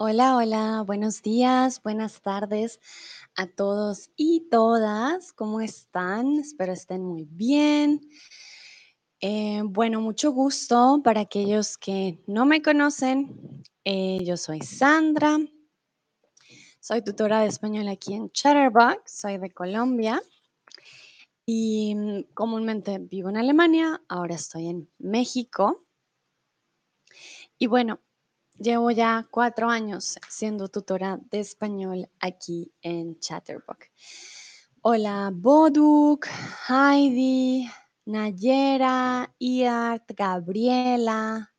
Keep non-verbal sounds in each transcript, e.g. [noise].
Hola, hola, buenos días, buenas tardes a todos y todas. ¿Cómo están? Espero estén muy bien. Eh, bueno, mucho gusto para aquellos que no me conocen. eh, yo soy Sandra. Soy tutora de español aquí en Chatterbox. Soy de Colombia. Y mm, comúnmente vivo en Alemania. Ahora estoy en México. Y bueno, Llevo ya cuatro años siendo tutora de español aquí en Chatterbox. Hola Boduk, Heidi, Nayera, Iart, Gabriela,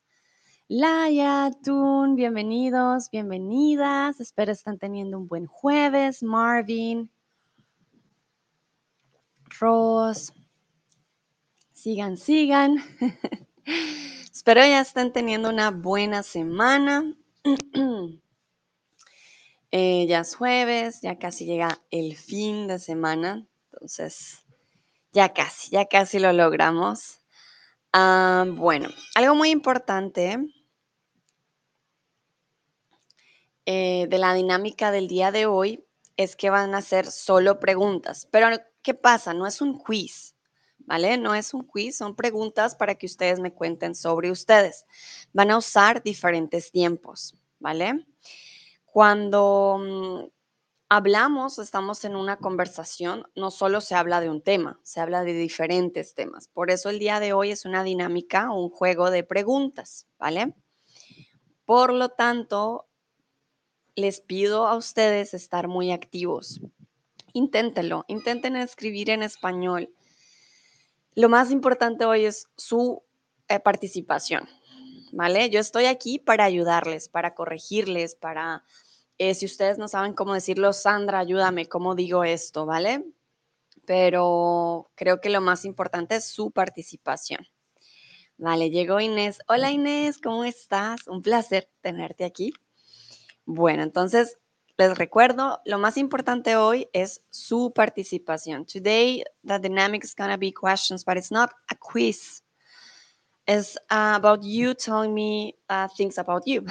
Laia, Tun, bienvenidos, bienvenidas. Espero estén teniendo un buen jueves. Marvin, Ross, sigan, sigan. [laughs] Espero ya estén teniendo una buena semana. [clears throat] Eh, ya es jueves, ya casi llega el fin de semana, entonces ya casi, ya casi lo logramos. Ah, bueno, algo muy importante eh, de la dinámica del día de hoy es que van a ser solo preguntas, pero ¿qué pasa? No es un quiz. ¿Vale? No es un quiz, son preguntas para que ustedes me cuenten sobre ustedes. Van a usar diferentes tiempos, ¿vale? Cuando mm, hablamos, estamos en una conversación, no solo se habla de un tema, se habla de diferentes temas. Por eso el día de hoy es una dinámica, un juego de preguntas, ¿vale? Por lo tanto, les pido a ustedes estar muy activos. Inténtenlo, intenten escribir en español lo más importante hoy es su eh, participación, ¿vale? Yo estoy aquí para ayudarles, para corregirles, para, eh, si ustedes no saben cómo decirlo, Sandra, ayúdame, ¿cómo digo esto, ¿vale? Pero creo que lo más importante es su participación. Vale, llegó Inés. Hola Inés, ¿cómo estás? Un placer tenerte aquí. Bueno, entonces Les recuerdo, lo más importante hoy es su participación. Today, the dynamic is going to be questions, but it's not a quiz. It's uh, about you telling me uh, things about you.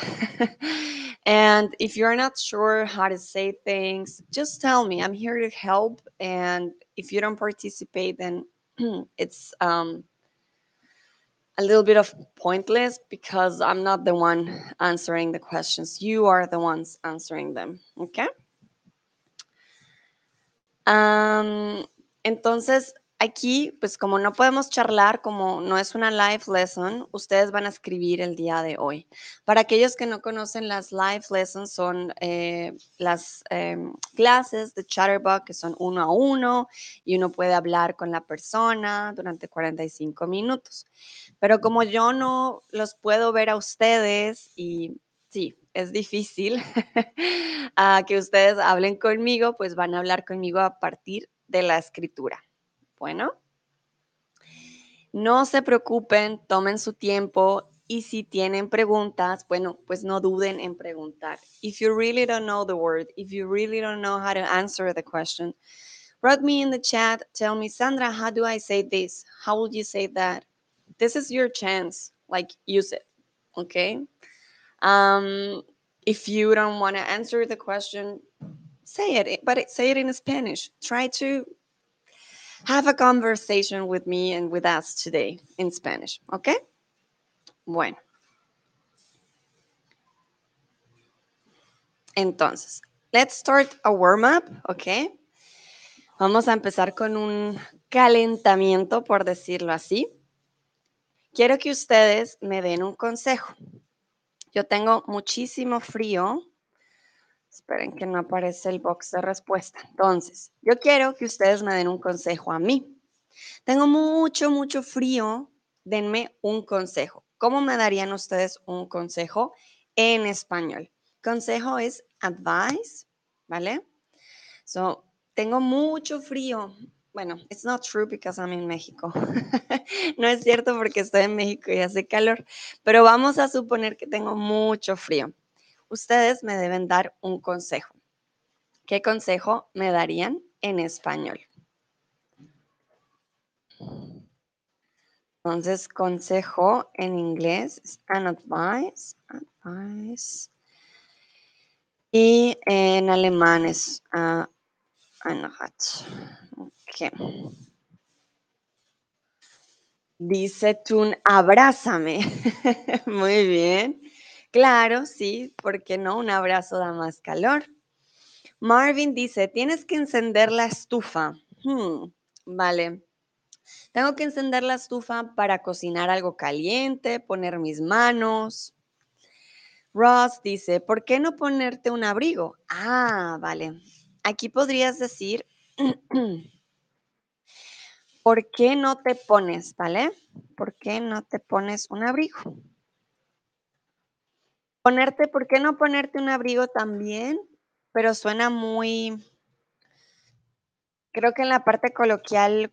[laughs] and if you're not sure how to say things, just tell me. I'm here to help. And if you don't participate, then [clears throat] it's um, a little bit of pointless because I'm not the one answering the questions. You are the ones answering them. Okay. Um, entonces, aquí, pues como no podemos charlar, como no es una live lesson, ustedes van a escribir el día de hoy. Para aquellos que no conocen, las live lessons son eh, las eh, clases de Chatterbug que son uno a uno y uno puede hablar con la persona durante 45 minutos. Pero como yo no los puedo ver a ustedes y sí, es difícil [laughs] que ustedes hablen conmigo, pues van a hablar conmigo a partir de la escritura. Bueno, no se preocupen, tomen su tiempo y si tienen preguntas, bueno, pues no duden en preguntar. If you really don't know the word, if you really don't know how to answer the question, write me in the chat, tell me, Sandra, how do I say this? How would you say that? This is your chance, like use it, okay? Um, if you don't want to answer the question, say it, but say it in Spanish. Try to have a conversation with me and with us today in Spanish, ¿ok? Bueno. Entonces, let's start a warm-up, ¿ok? Vamos a empezar con un calentamiento, por decirlo así. Quiero que ustedes me den un consejo. Yo tengo muchísimo frío. Esperen que no aparece el box de respuesta. Entonces, yo quiero que ustedes me den un consejo a mí. Tengo mucho, mucho frío. Denme un consejo. ¿Cómo me darían ustedes un consejo en español? Consejo es advice, ¿vale? So, tengo mucho frío. Bueno, it's not true because I'm in México. [laughs] no es cierto porque estoy en México y hace calor, pero vamos a suponer que tengo mucho frío ustedes me deben dar un consejo. ¿Qué consejo me darían en español? Entonces, consejo en inglés es an advice. Advice. Y en alemán es uh, Einheit. Ok. Dice Tun, abrázame. [laughs] Muy bien. Claro, sí, ¿por qué no? Un abrazo da más calor. Marvin dice, tienes que encender la estufa. Hmm, vale. Tengo que encender la estufa para cocinar algo caliente, poner mis manos. Ross dice, ¿por qué no ponerte un abrigo? Ah, vale. Aquí podrías decir, [clears throat] ¿por qué no te pones, vale? ¿Por qué no te pones un abrigo? Ponerte, ¿por qué no ponerte un abrigo también? Pero suena muy, creo que en la parte coloquial,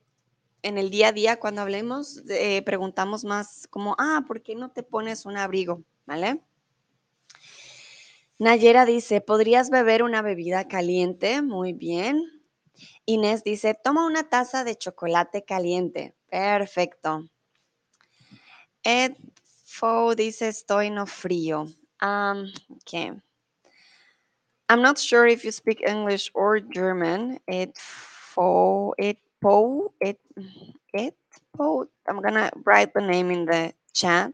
en el día a día, cuando hablemos, eh, preguntamos más como, ah, ¿por qué no te pones un abrigo? ¿Vale? Nayera dice, ¿podrías beber una bebida caliente? Muy bien. Inés dice, toma una taza de chocolate caliente. Perfecto. Ed Fo dice, estoy no frío. Um, okay. I'm not sure if you speak English or German. It fo it po it it po. I'm gonna write the name in the chat.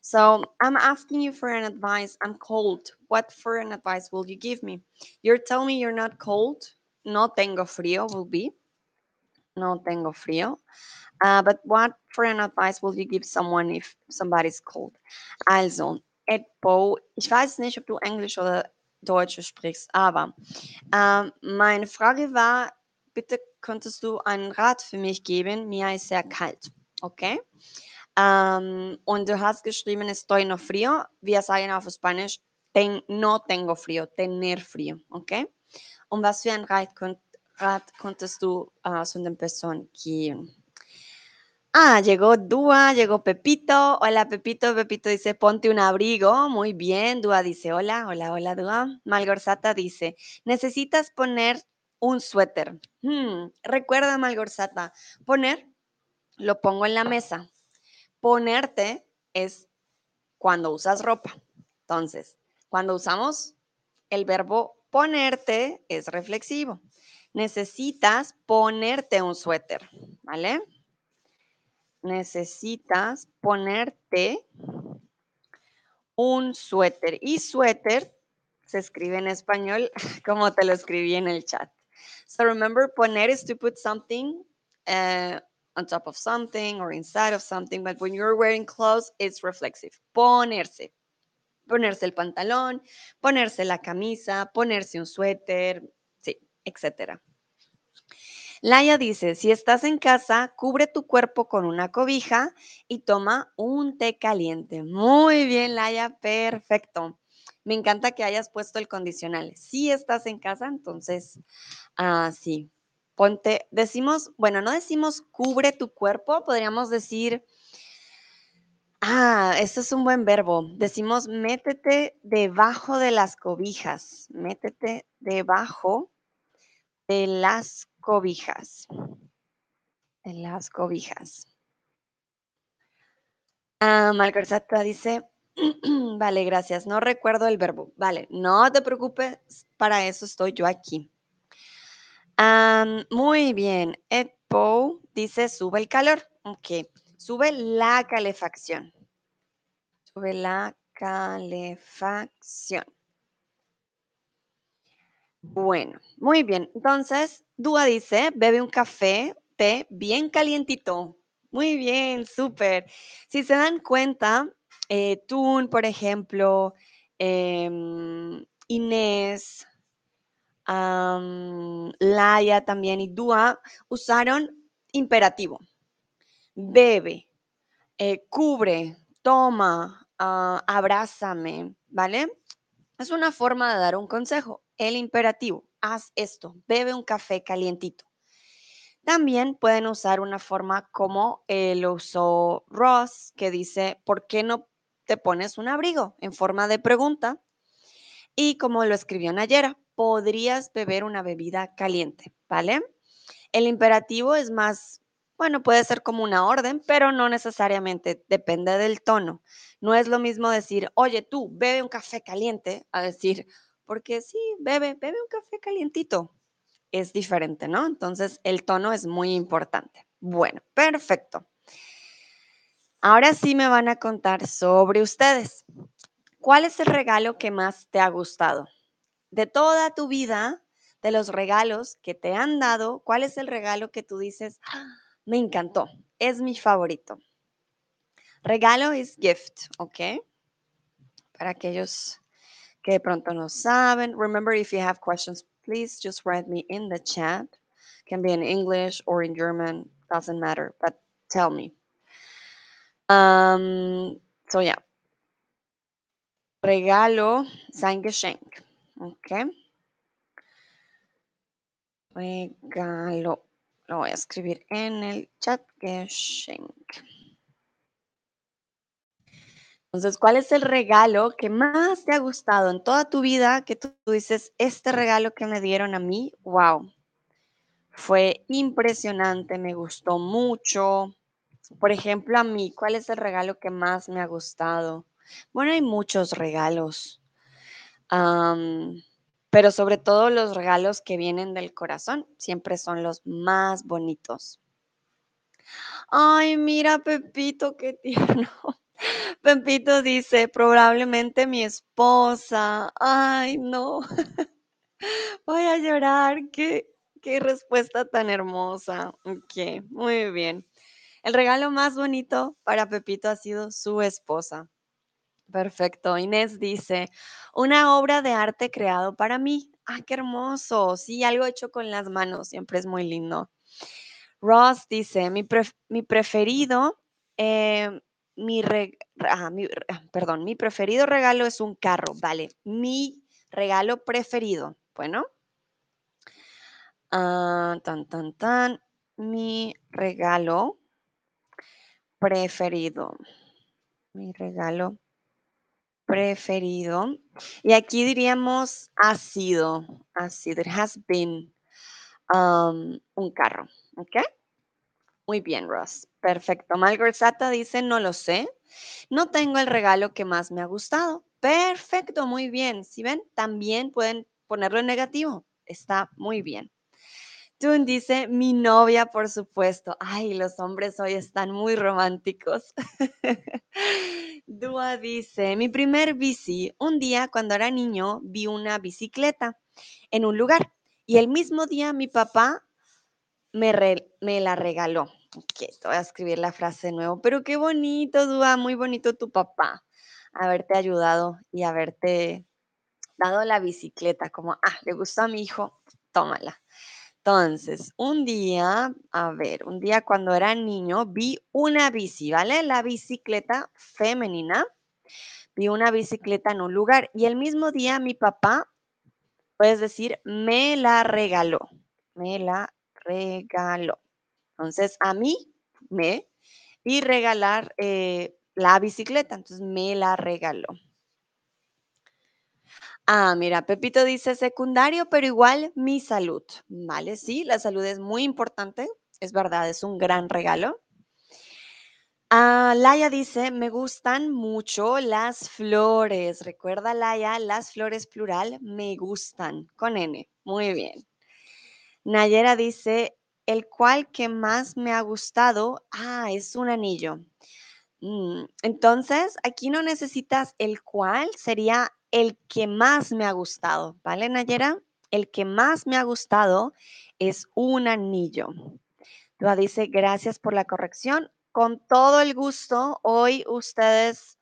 So I'm asking you for an advice. I'm cold. What for an advice will you give me? You're telling me you're not cold. No tengo frío will be. No tengo frío. Uh, but what for an advice will you give someone if somebody's cold? Also, Ed Bo, ich weiß nicht, ob du Englisch oder Deutsch sprichst, aber ähm, meine Frage war, bitte könntest du einen Rat für mich geben? Mir ist sehr kalt, okay? Ähm, und du hast geschrieben, estoy no frío. Wir sagen auf Spanisch, ten, no tengo frío, tener frío, okay? Und was für einen Rat, könnt, Rat konntest du uh, zu den Personen geben? Ah, llegó Dúa, llegó Pepito. Hola, Pepito. Pepito dice, ponte un abrigo. Muy bien. Dúa dice, hola, hola, hola, Dúa. Malgorzata dice, necesitas poner un suéter. Hmm, recuerda, Malgorzata, poner, lo pongo en la mesa. Ponerte es cuando usas ropa. Entonces, cuando usamos el verbo ponerte es reflexivo. Necesitas ponerte un suéter, ¿vale? Necesitas ponerte un suéter. Y suéter se escribe en español [laughs] como te lo escribí en el chat. So remember, poner is to put something uh, on top of something or inside of something, but when you're wearing clothes, it's reflexive. Ponerse. Ponerse el pantalón, ponerse la camisa, ponerse un suéter, sí, etcétera. Laia dice, si estás en casa, cubre tu cuerpo con una cobija y toma un té caliente. Muy bien, Laia, perfecto. Me encanta que hayas puesto el condicional. Si estás en casa, entonces, ah, sí, ponte, decimos, bueno, no decimos cubre tu cuerpo, podríamos decir, ah, esto es un buen verbo. Decimos métete debajo de las cobijas, métete debajo de las cobijas. En las cobijas. Ah, Malgorzata dice, [clears throat] vale, gracias. No recuerdo el verbo. Vale, no te preocupes, para eso estoy yo aquí. muy bien. Edpo dice, sube el calor. Ok, sube la calefacción. Sube la calefacción. Bueno, muy bien. Entonces, Dúa dice, bebe un café, té bien calientito. Muy bien, súper. Si se dan cuenta, eh, Tun, por ejemplo, em, Inés, Laia también y Dúa usaron imperativo. Bebe, eh, cubre, toma, ah, abrázame, ¿vale? Es una forma de dar un consejo. El imperativo, haz esto, bebe un café calientito. También pueden usar una forma como lo usó Ross, que dice, ¿por qué no te pones un abrigo? En forma de pregunta. Y como lo escribió Nayera, podrías beber una bebida caliente, ¿vale? El imperativo es más, bueno, puede ser como una orden, pero no necesariamente, depende del tono. No es lo mismo decir, oye, tú, bebe un café caliente, a decir, porque sí, bebe, bebe un café calientito. Es diferente, ¿no? Entonces, el tono es muy importante. Bueno, perfecto. Ahora sí me van a contar sobre ustedes. ¿Cuál es el regalo que más te ha gustado? De toda tu vida, de los regalos que te han dado, ¿cuál es el regalo que tú dices, ¡Ah! Me encantó, es mi favorito? Regalo es gift, ¿ok? Para aquellos que de pronto no saben. Remember, if you have questions, please just write me in the chat. Can be in English or in German, doesn't matter, but tell me. Um, so yeah. Regalo, sein Geschenk. Okay. Regalo. Lo voy a escribir en el chat. Geschenk. Entonces, ¿cuál es el regalo que más te ha gustado en toda tu vida que tú, dices, este regalo que me dieron a mí, wow, fue impresionante, me gustó mucho? Por ejemplo, a mí, ¿cuál es el regalo que más me ha gustado? Bueno, hay muchos regalos, pero sobre todo los regalos que vienen del corazón siempre son los más bonitos. Ay, mira, Pepito, qué [laughs] tierno. Pepito dice, probablemente mi esposa. Ay, no. [laughs] Voy a llorar. Qué, qué respuesta tan hermosa. Ok, muy bien. El regalo más bonito para Pepito ha sido su esposa. Perfecto. Inés dice, una obra de arte creado para mí. Ah, qué hermoso. Sí, algo hecho con las manos. Siempre es muy lindo. Ross dice, mi, mi preferido eh, mi, ah, perdón, mi preferido regalo es un carro, vale. Mi regalo preferido, bueno. Ah, tan, tan, tan. Mi regalo preferido. Mi regalo preferido. Y aquí diríamos ha sido, ha sido, has been um, un carro, ¿ok? Muy bien, Ross. Perfecto. Malgorzata dice, no lo sé. No tengo el regalo que más me ha gustado. Perfecto, muy bien. Si ven, también pueden ponerlo en negativo. Está muy bien. Tun dice, mi novia, por supuesto. Ay, los hombres hoy están muy románticos. [laughs] Dua dice, mi primer bici. Un día, cuando era niño, vi una bicicleta en un lugar y el mismo día mi papá me, la regaló. Ok, te voy a escribir la frase de nuevo. Pero qué bonito, Dua, muy bonito tu papá. Haberte ayudado y haberte dado la bicicleta, como, ah, le gustó a mi hijo, tómala. Entonces, un día, a ver, un día cuando era niño, vi una bici, ¿vale? La bicicleta femenina. Vi una bicicleta en un lugar y el mismo día mi papá, puedes decir, me la regaló. Me la regalo. Entonces, a mí me y regalar eh, la bicicleta. Entonces, me la regaló. Ah, mira, Pepito dice secundario, pero igual mi salud. Vale, sí, la salud es muy importante. Es verdad, es un gran regalo. Ah, Laia dice, me gustan mucho las flores. Recuerda, Laia, las flores plural, me gustan, con N. Muy bien. Nayera dice, el cual que más me ha gustado, ah, es un anillo. Mm, entonces, aquí no necesitas el cual, sería el que más me ha gustado, ¿vale, Nayera? El que más me ha gustado es un anillo. Dua dice, gracias por la corrección. Con todo el gusto, hoy ustedes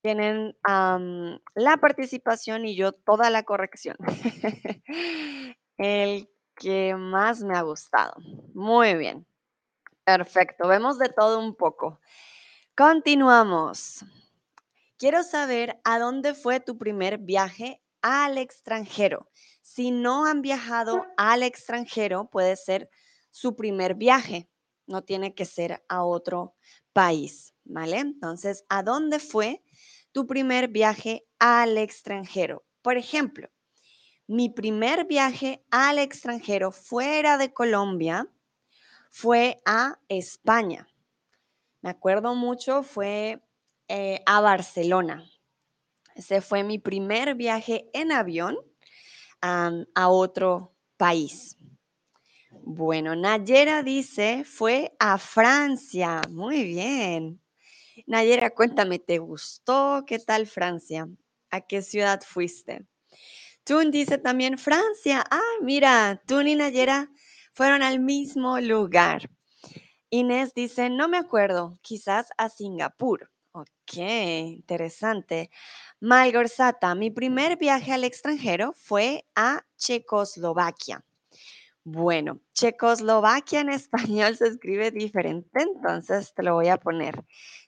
tienen la participación y yo toda la corrección. [laughs] el que más me ha gustado. Muy bien. Perfecto. Vemos de todo un poco. Continuamos. Quiero saber a dónde fue tu primer viaje al extranjero. Si no han viajado al extranjero, puede ser su primer viaje. No tiene que ser a otro país, ¿vale? Entonces, ¿a dónde fue tu primer viaje al extranjero? Por ejemplo, mi primer viaje al extranjero fuera de Colombia fue a España. Me acuerdo mucho, fue eh, a Barcelona. Ese fue mi primer viaje en avión a otro país. Bueno, Nayera dice, fue a Francia. Muy bien. Nayera, cuéntame, ¿te gustó? ¿Qué tal Francia? ¿A qué ciudad fuiste? Tun dice también Francia. Ah, mira, Tun y Nayera fueron al mismo lugar. Inés dice, no me acuerdo, quizás a Singapur. Ok, interesante. Malgorzata, mi primer viaje al extranjero fue a Checoslovaquia. Bueno, Checoslovaquia en [laughs] español se escribe diferente, entonces te lo voy a poner.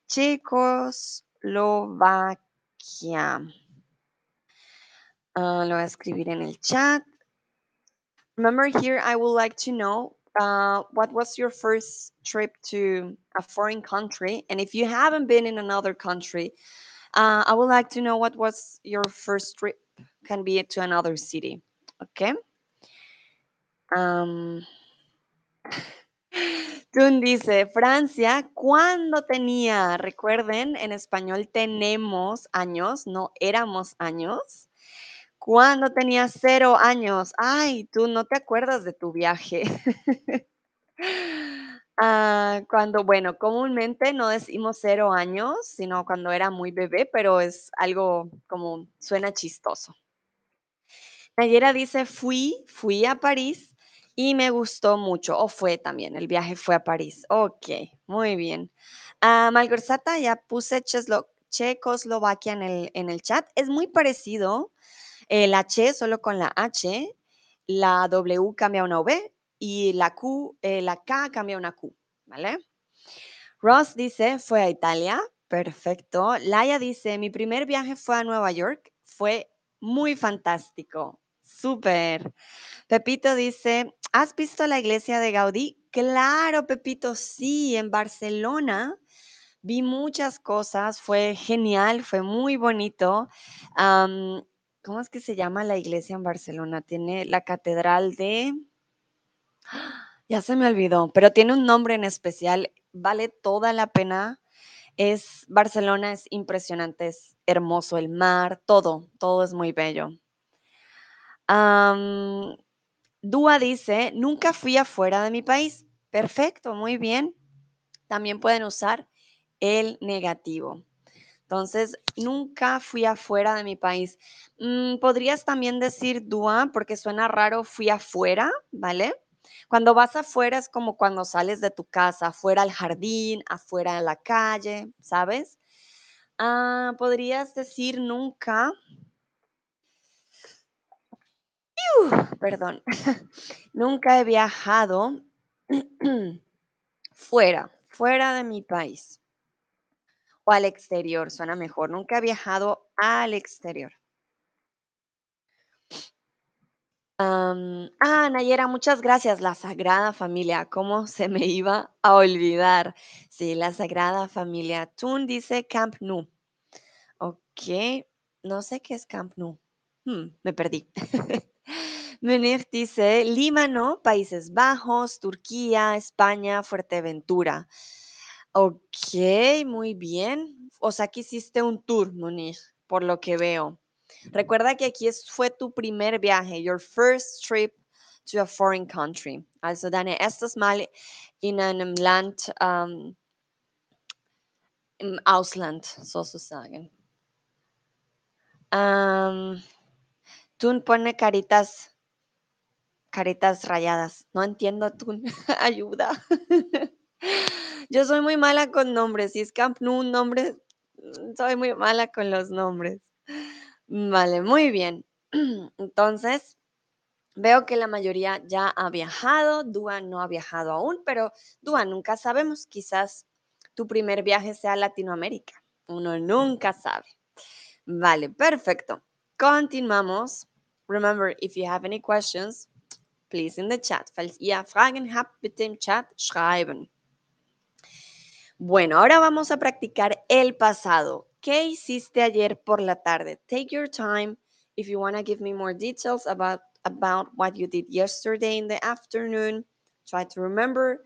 Checoslovaquia. Uh, lo voy a escribir en el chat. Remember here, I would like to know uh, what was your first trip to a foreign country? And if you haven't been in another country, uh, I would like to know what was your first trip, can be to another city. Okay. Um, [laughs] Tun dice, Francia, ¿cuándo tenía? Recuerden, en español tenemos años, no éramos años. ¿Cuándo tenía cero años? Ay, tú no te acuerdas de tu viaje. [laughs] ah, cuando, bueno, comúnmente no decimos cero años, sino cuando era muy bebé, pero es algo como suena chistoso. Nayera dice, fui, fui a París y me gustó mucho, o fue también, el viaje fue a París. Ok, muy bien. Uh, Malgorzata, ya puse Checoslovaquia en el, en el chat. Es muy parecido. El H solo con la H, la W cambia una V y la Q, eh, la K cambia una Q, ¿vale? Ross dice, fue a Italia. Perfecto. Laia dice, mi primer viaje fue a Nueva York. Fue muy fantástico. Súper. Pepito dice, ¿has visto la iglesia de Gaudí? Claro, Pepito, sí, en Barcelona. Vi muchas cosas, fue genial, fue muy bonito. ¿Cómo es que se llama la iglesia en Barcelona? Tiene la catedral de... Ya se me olvidó, pero tiene un nombre en especial, vale toda la pena. Es Barcelona, es impresionante, es hermoso el mar, todo, todo es muy bello. Dúa dice, nunca fui afuera de mi país. Perfecto, muy bien. También pueden usar el negativo. Entonces, nunca fui afuera de mi país. Mm, podrías también decir Dúa, porque suena raro, fui afuera, ¿vale? Cuando vas afuera es como cuando sales de tu casa, afuera al jardín, afuera en la calle, ¿sabes? Ah, podrías decir nunca. perdón. [laughs] nunca he viajado [clears throat] fuera, fuera de mi país. Al exterior, suena mejor. Nunca he viajado al exterior. ah, Nayera, muchas gracias. La Sagrada Familia, ¿cómo se me iba a olvidar? Sí, la Sagrada Familia. Tun dice Camp Nou. Ok, no sé qué es Camp Nou. Hmm, me perdí. [laughs] Munir dice Líbano, Países Bajos, Turquía, España, Fuerteventura. Ok, muy bien. O sea que hiciste un tour, Munir, por lo que veo. Recuerda que aquí fue tu primer viaje, your first trip to a foreign country. Also deine erstes Mal in einem Land um, im Ausland sozusagen. Um, Tun pone caritas, caritas rayadas. No entiendo, Tun. [laughs] Ayuda. [laughs] Yo soy muy mala con nombres. Si es Camp un nombre, soy muy mala con los nombres. Vale, muy bien. [clears throat] Entonces, veo que la mayoría ya ha viajado, Dua no ha viajado aún, pero Dua, nunca sabemos, quizás tu primer viaje sea Latinoamérica. Uno nunca sabe. Vale, perfecto. Continuamos. Remember, if you have any questions, please in the chat. Falls ihr Fragen habt, bitte im Chat schreiben. Bueno, ahora vamos a practicar el pasado. ¿Qué hiciste ayer por la tarde? Take your time if you want to give me more details about, about what you did yesterday in the afternoon. Try to remember.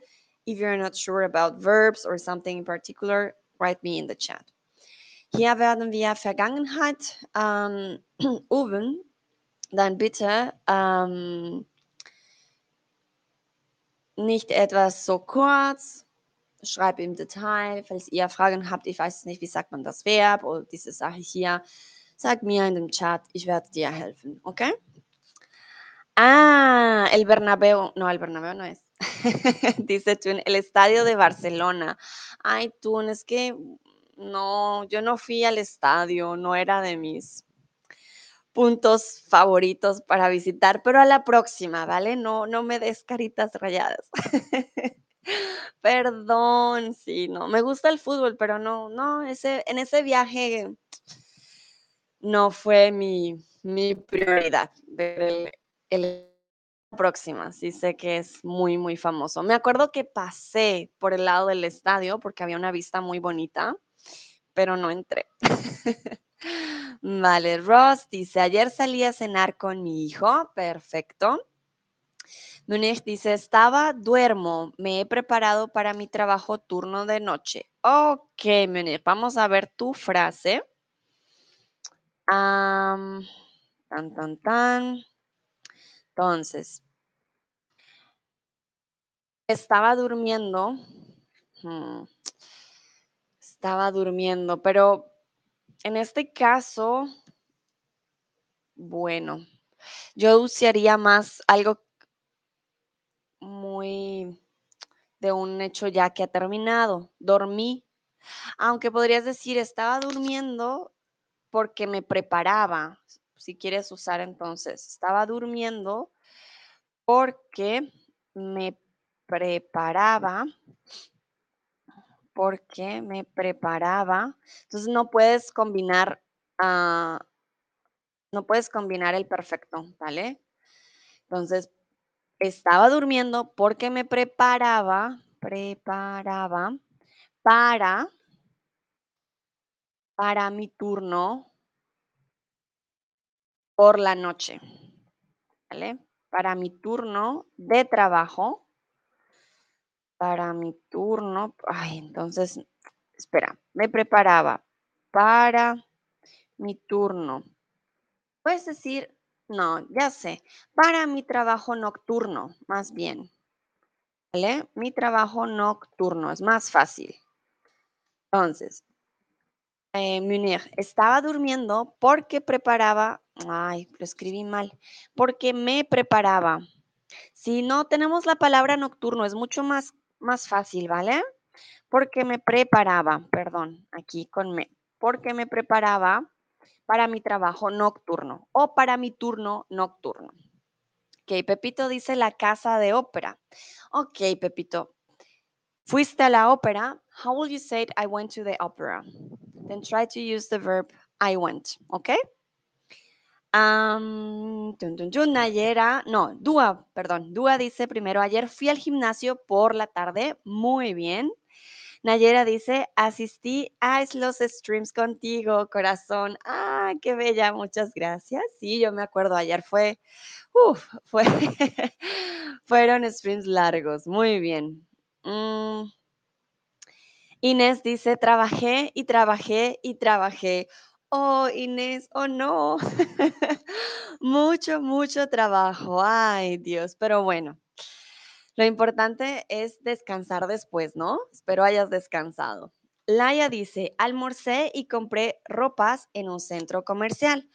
If you're not sure about verbs or something in particular, write me in the chat. Hier werden wir Vergangenheit ähm. [clears throat] Dann bitte ähm, nicht etwas so kurz, schreib im Detail, falls ihr Fragen habt, ich weiß nicht, wie sagt man das Verb oder diese Sache hier, sag mir in dem Chat, ich werde dir helfen, ¿ok? Ah, el Bernabéu, no, el Bernabéu no es. [laughs] Dice Tun, el estadio de Barcelona. Ay, Tun, es que no, yo no fui al estadio, no era de mis puntos favoritos para visitar, pero a la próxima, ¿vale? No, no me des caritas rayadas. [laughs] Perdón, sí, no, me gusta el fútbol, pero no, no, en ese viaje no fue mi, prioridad el, el próxima, sí sé que es muy, muy famoso. Me acuerdo que pasé por el lado del estadio porque había una vista muy bonita, pero no entré. [laughs] Vale, Ross dice, ayer salí a cenar con mi hijo, perfecto. Munich dice, estaba, duermo, me he preparado para mi trabajo turno de noche. Ok, Munich, vamos a ver tu frase. tan, tan, tan. Entonces, estaba durmiendo. Hmm, estaba durmiendo, pero en este caso, bueno, yo usaría más algo muy de un hecho ya que ha terminado. Dormí, aunque podrías decir, estaba durmiendo porque me preparaba. Si quieres usar entonces, estaba durmiendo porque me preparaba porque me preparaba. Entonces no puedes combinar, uh, no puedes combinar el perfecto, ¿vale? Entonces, estaba durmiendo porque me preparaba, preparaba para, para mi turno por la noche, ¿vale? Para mi turno de trabajo para mi turno. Ay, entonces, espera, me preparaba para mi turno. Puedes decir, no, ya sé, para mi trabajo nocturno, más bien. ¿Vale? Mi trabajo nocturno, es más fácil. Entonces, eh, Munir, estaba durmiendo porque preparaba, ay, lo escribí mal, porque me preparaba. Si no tenemos la palabra nocturno, es mucho más más fácil, ¿vale? Porque me preparaba, perdón, aquí con me, porque me preparaba para mi trabajo nocturno o para mi turno nocturno. Ok, Pepito dice la casa de ópera. Ok, Pepito. Fuiste a la ópera. How will you say I went to the opera? Then try to use the verb I went. ¿Ok? Um, Nayera, no, Dúa, perdón, Dúa dice primero, ayer fui al gimnasio por la tarde, muy bien. Nayera dice, asistí a los streams contigo, corazón. Ah, qué bella, muchas gracias. Sí, yo me acuerdo, ayer fue, uff, fue, [laughs] fueron streams largos, muy bien. Mm. Inés dice, trabajé y trabajé y trabajé. Oh, Inés, oh no. [laughs] mucho, mucho trabajo. Ay, Dios, pero bueno. Lo importante es descansar después, ¿no? Espero hayas descansado. Laia dice, almorcé y compré ropas en un centro comercial.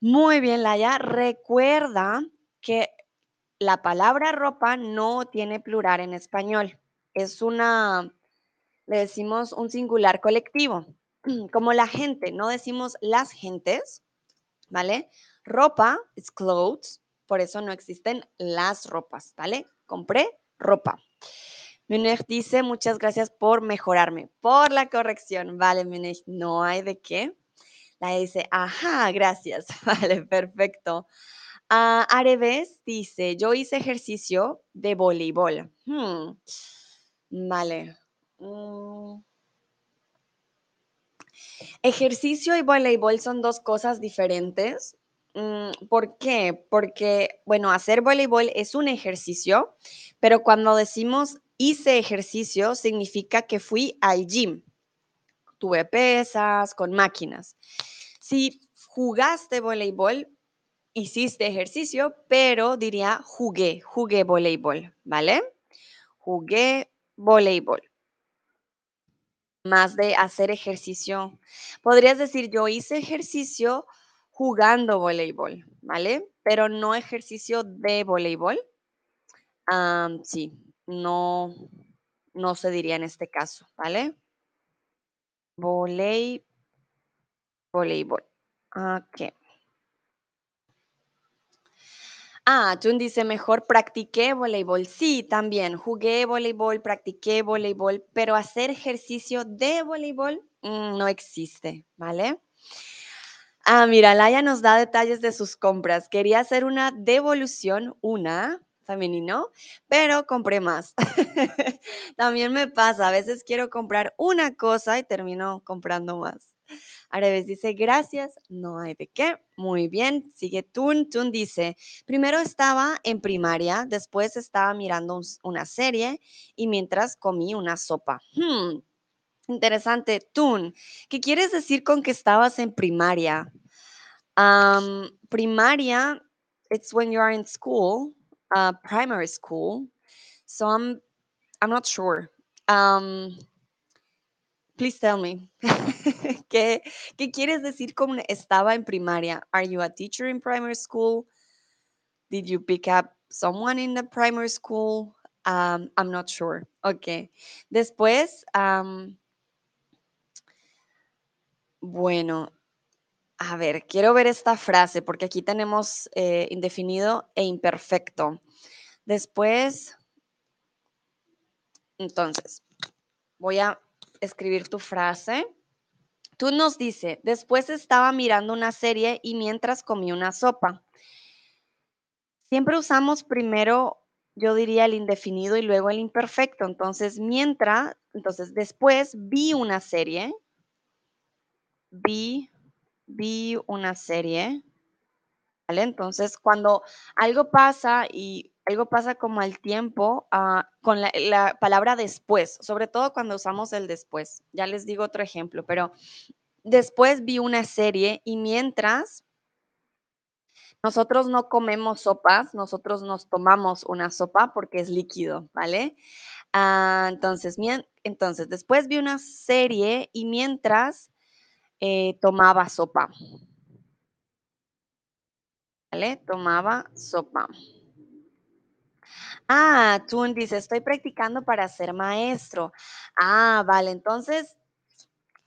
Muy bien, Laia. Recuerda que la palabra ropa no tiene plural en español. Es una, le decimos un singular colectivo. [clears throat] como la gente, no decimos las gentes, ¿vale? Ropa es clothes, por eso no existen las ropas, ¿vale? Compré ropa. Munich dice, muchas gracias por mejorarme, por la corrección. Vale, Munich, no hay de qué. La dice, ajá, gracias. [laughs] Vale, perfecto. Uh, Areves dice, yo hice ejercicio de voleibol. Hmm, vale. Mm. Ejercicio y voleibol son dos cosas diferentes. Mm, ¿Por qué? Porque, bueno, hacer voleibol es un ejercicio, pero cuando decimos hice ejercicio, significa que fui al gym. tuve pesas, con máquinas. Si jugaste voleibol, hiciste ejercicio, pero diría jugué, jugué voleibol, ¿vale? Jugué voleibol. Más de hacer ejercicio. Podrías decir, yo hice ejercicio jugando voleibol, ¿vale? Pero no ejercicio de voleibol. sí, no, no se diría en este caso, ¿vale? Volei, voleibol. Ok. Ah, Jun dice, mejor practiqué voleibol. Sí, también, jugué voleibol, practiqué voleibol, pero hacer ejercicio de voleibol mm, no existe, ¿vale? Ah, mira, Laia nos da detalles de sus compras. Quería hacer una devolución, una, femenino, pero compré más. [laughs] También me pasa, a veces quiero comprar una cosa y termino comprando más. Areves dice, gracias, no hay de qué. Muy bien, sigue Tun. Tun dice, primero estaba en primaria, después estaba mirando una serie y mientras comí una sopa. Hmm, interesante. Tun, ¿qué quieres decir con que estabas en primaria? primaria, it's when you are in school, uh, primary school. So I'm, I'm not sure. Um, Please tell me. [laughs] ¿Qué, ¿Qué quieres decir con estaba en primaria? Are you a teacher in primary school? Did you pick up someone in the primary school? Um, I'm not sure. Ok. Después, bueno, a ver, quiero ver esta frase porque aquí tenemos eh, indefinido e imperfecto. Después, entonces, voy a escribir tu frase. Tú nos dice, después estaba mirando una serie y mientras comí una sopa. Siempre usamos primero, yo diría el indefinido y luego el imperfecto. Entonces, mientras, entonces después vi una serie, vi, vi una serie. Entonces, cuando algo pasa y algo pasa como al tiempo ah, con la, la, palabra después, sobre todo cuando usamos el después. Ya les digo otro ejemplo, pero después vi una serie y mientras nosotros no comemos sopas, nosotros nos tomamos una sopa porque es líquido, ¿vale? Ah, entonces, entonces, después vi una serie y mientras eh, tomaba sopa. ¿Vale? Tomaba sopa. Ah, tú dices, estoy practicando para ser maestro. Ah, vale, entonces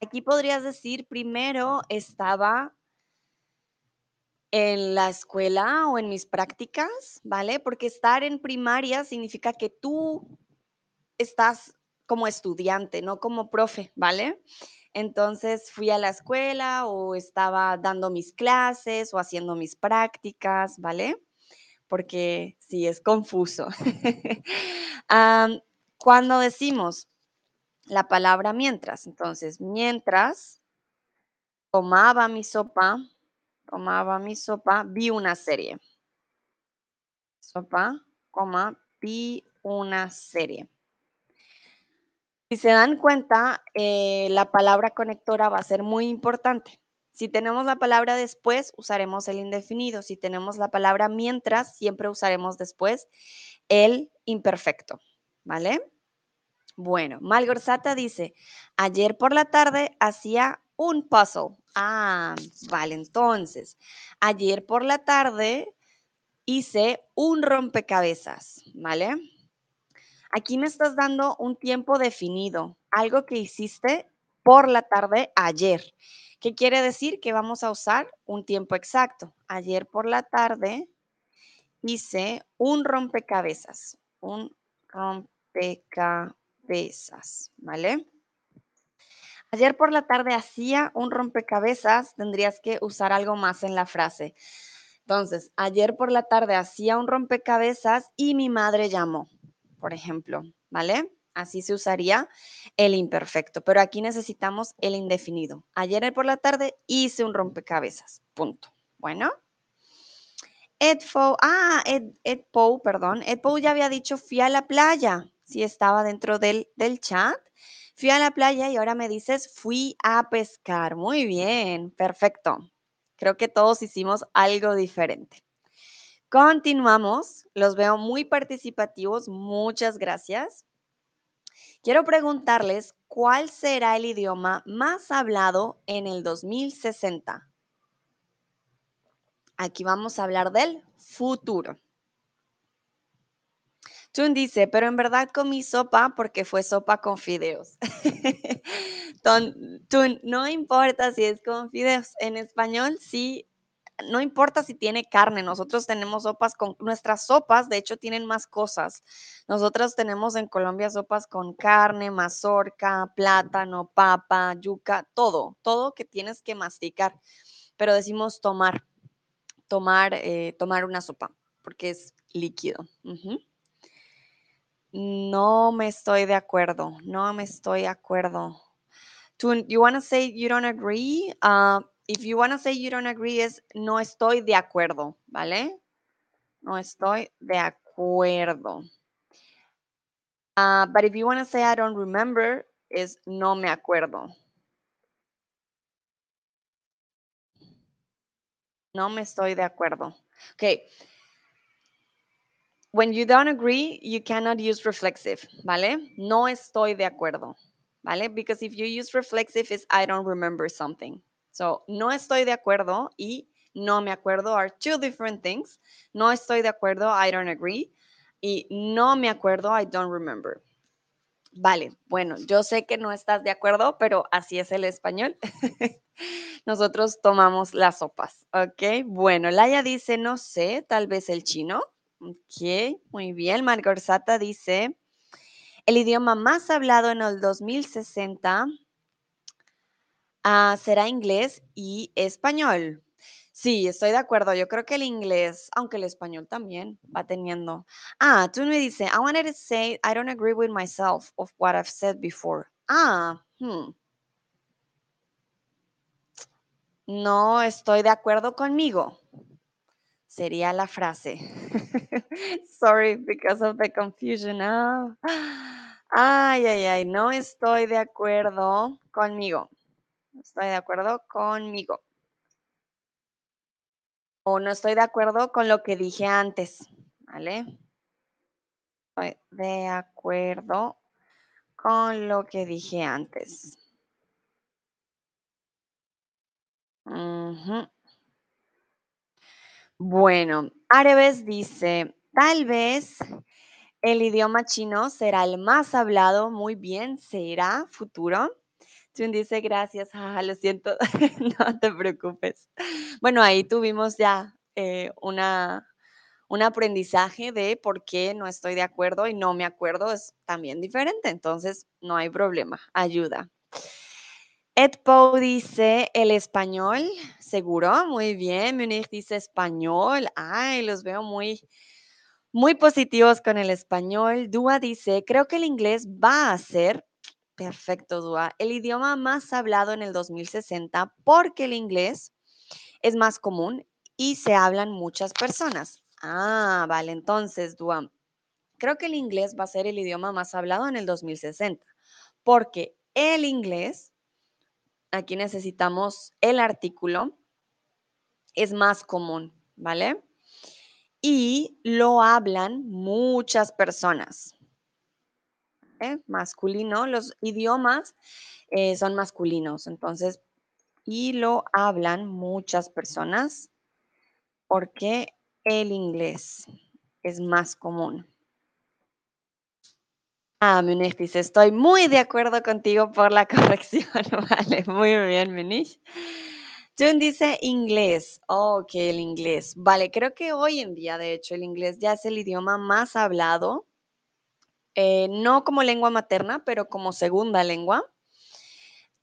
aquí podrías decir, primero estaba en la escuela o en mis prácticas, ¿vale? Porque estar en primaria significa que tú estás como estudiante, no como profe, ¿vale? Entonces fui a la escuela o estaba dando mis clases o haciendo mis prácticas, ¿vale? porque sí, es confuso. [laughs] cuando decimos la palabra mientras, entonces, mientras tomaba mi sopa, tomaba mi sopa, vi una serie. Sopa, coma, vi una serie. Si se dan cuenta, eh, la palabra conectora va a ser muy importante. Si tenemos la palabra después, usaremos el indefinido. Si tenemos la palabra mientras, siempre usaremos después el imperfecto. ¿Vale? Bueno, Malgorzata dice, ayer por la tarde hacía un puzzle. Ah, vale, entonces, ayer por la tarde hice un rompecabezas, ¿vale? Aquí me estás dando un tiempo definido, algo que hiciste por la tarde ayer. ¿Qué quiere decir? Que vamos a usar un tiempo exacto. Ayer por la tarde hice un rompecabezas, un rompecabezas, ¿vale? Ayer por la tarde hacía un rompecabezas, tendrías que usar algo más en la frase. Entonces, ayer por la tarde hacía un rompecabezas y mi madre llamó, por ejemplo, ¿vale? Así se usaría el imperfecto, pero aquí necesitamos el indefinido. Ayer por la tarde hice un rompecabezas. Punto. Bueno. Edfo, ah, Ed, perdón. Edpo ya había dicho fui a la playa. Si estaba dentro del, del chat. Fui a la playa y ahora me dices fui a pescar. Muy bien, perfecto. Creo que todos hicimos algo diferente. Continuamos. Los veo muy participativos. Muchas gracias. Quiero preguntarles cuál será el idioma más hablado en el 2060. Aquí vamos a hablar del futuro. Tun dice, pero en verdad comí sopa porque fue sopa con fideos. [laughs] Tun, no importa si es con fideos. En español sí, no importa si tiene carne. Nosotros tenemos sopas con, nuestras sopas de hecho tienen más cosas. Nosotros tenemos en Colombia sopas con carne, mazorca, plátano, papa, yuca, todo, todo que tienes que masticar. Pero decimos tomar, tomar, eh, tomar una sopa porque es líquido. No me estoy de acuerdo. No me estoy de acuerdo. To, you want to say you don't agree? Uh, if you want to say you don't agree es no estoy de acuerdo, ¿vale? No estoy de acuerdo. Uh, but if you want to say I don't remember es no me acuerdo. No me estoy de acuerdo. Okay when you don't agree, you cannot use reflexive, ¿vale? No estoy de acuerdo, ¿vale? Because if you use reflexive, it's I don't remember something. So, no estoy de acuerdo y no me acuerdo are two different things. No estoy de acuerdo, I don't agree. Y no me acuerdo, I don't remember. Vale, bueno, yo sé que no estás de acuerdo, pero así es el español. [laughs] Nosotros tomamos las sopas, ¿ok? Bueno, Laia dice, no sé, tal vez el chino. Ok, muy bien. Margorzata dice, el idioma más hablado en el 2060 ah, será inglés y español. Sí, estoy de acuerdo. Yo creo que el inglés, aunque el español también va teniendo. Ah, tú me dices, I wanted to say I don't agree with myself of what I've said before. Ah, hmm. No estoy de acuerdo conmigo sería la frase. [laughs] Sorry because of the confusion. Ah. Ay, ay, ay, no estoy de acuerdo conmigo. Estoy de acuerdo conmigo. O no estoy de acuerdo con lo que dije antes, ¿vale? Estoy de acuerdo con lo que dije antes. Bueno, Areves dice, tal vez el idioma chino será el más hablado. Muy bien, será futuro. Chun dice, gracias. Ah, lo siento, [laughs] no te preocupes. Bueno, ahí tuvimos ya eh, una, un aprendizaje de por qué no estoy de acuerdo y no me acuerdo. Es también diferente, entonces no hay problema. Ayuda. Ed Poe dice el español, seguro, muy bien. Munich dice español. Ay, los veo muy, muy positivos con el español. Dua dice, creo que el inglés va a ser, perfecto Dua, el idioma más hablado en el 2060 porque el inglés es más común y se hablan muchas personas. Ah, vale, entonces Dua, creo que el inglés va a ser el idioma más hablado en el 2060 porque el inglés aquí necesitamos el artículo, es más común, ¿vale? Y lo hablan muchas personas. Masculino, los idiomas eh, son masculinos, entonces, y lo hablan muchas personas porque el inglés es más común. Ah, Munich dice, estoy muy de acuerdo contigo por la [laughs] corrección. vale, muy bien, Munich. Jun dice inglés. ok, el inglés. Vale, creo que hoy en día, de hecho, el inglés ya es el idioma más hablado. Eh, no como lengua materna, pero como segunda lengua.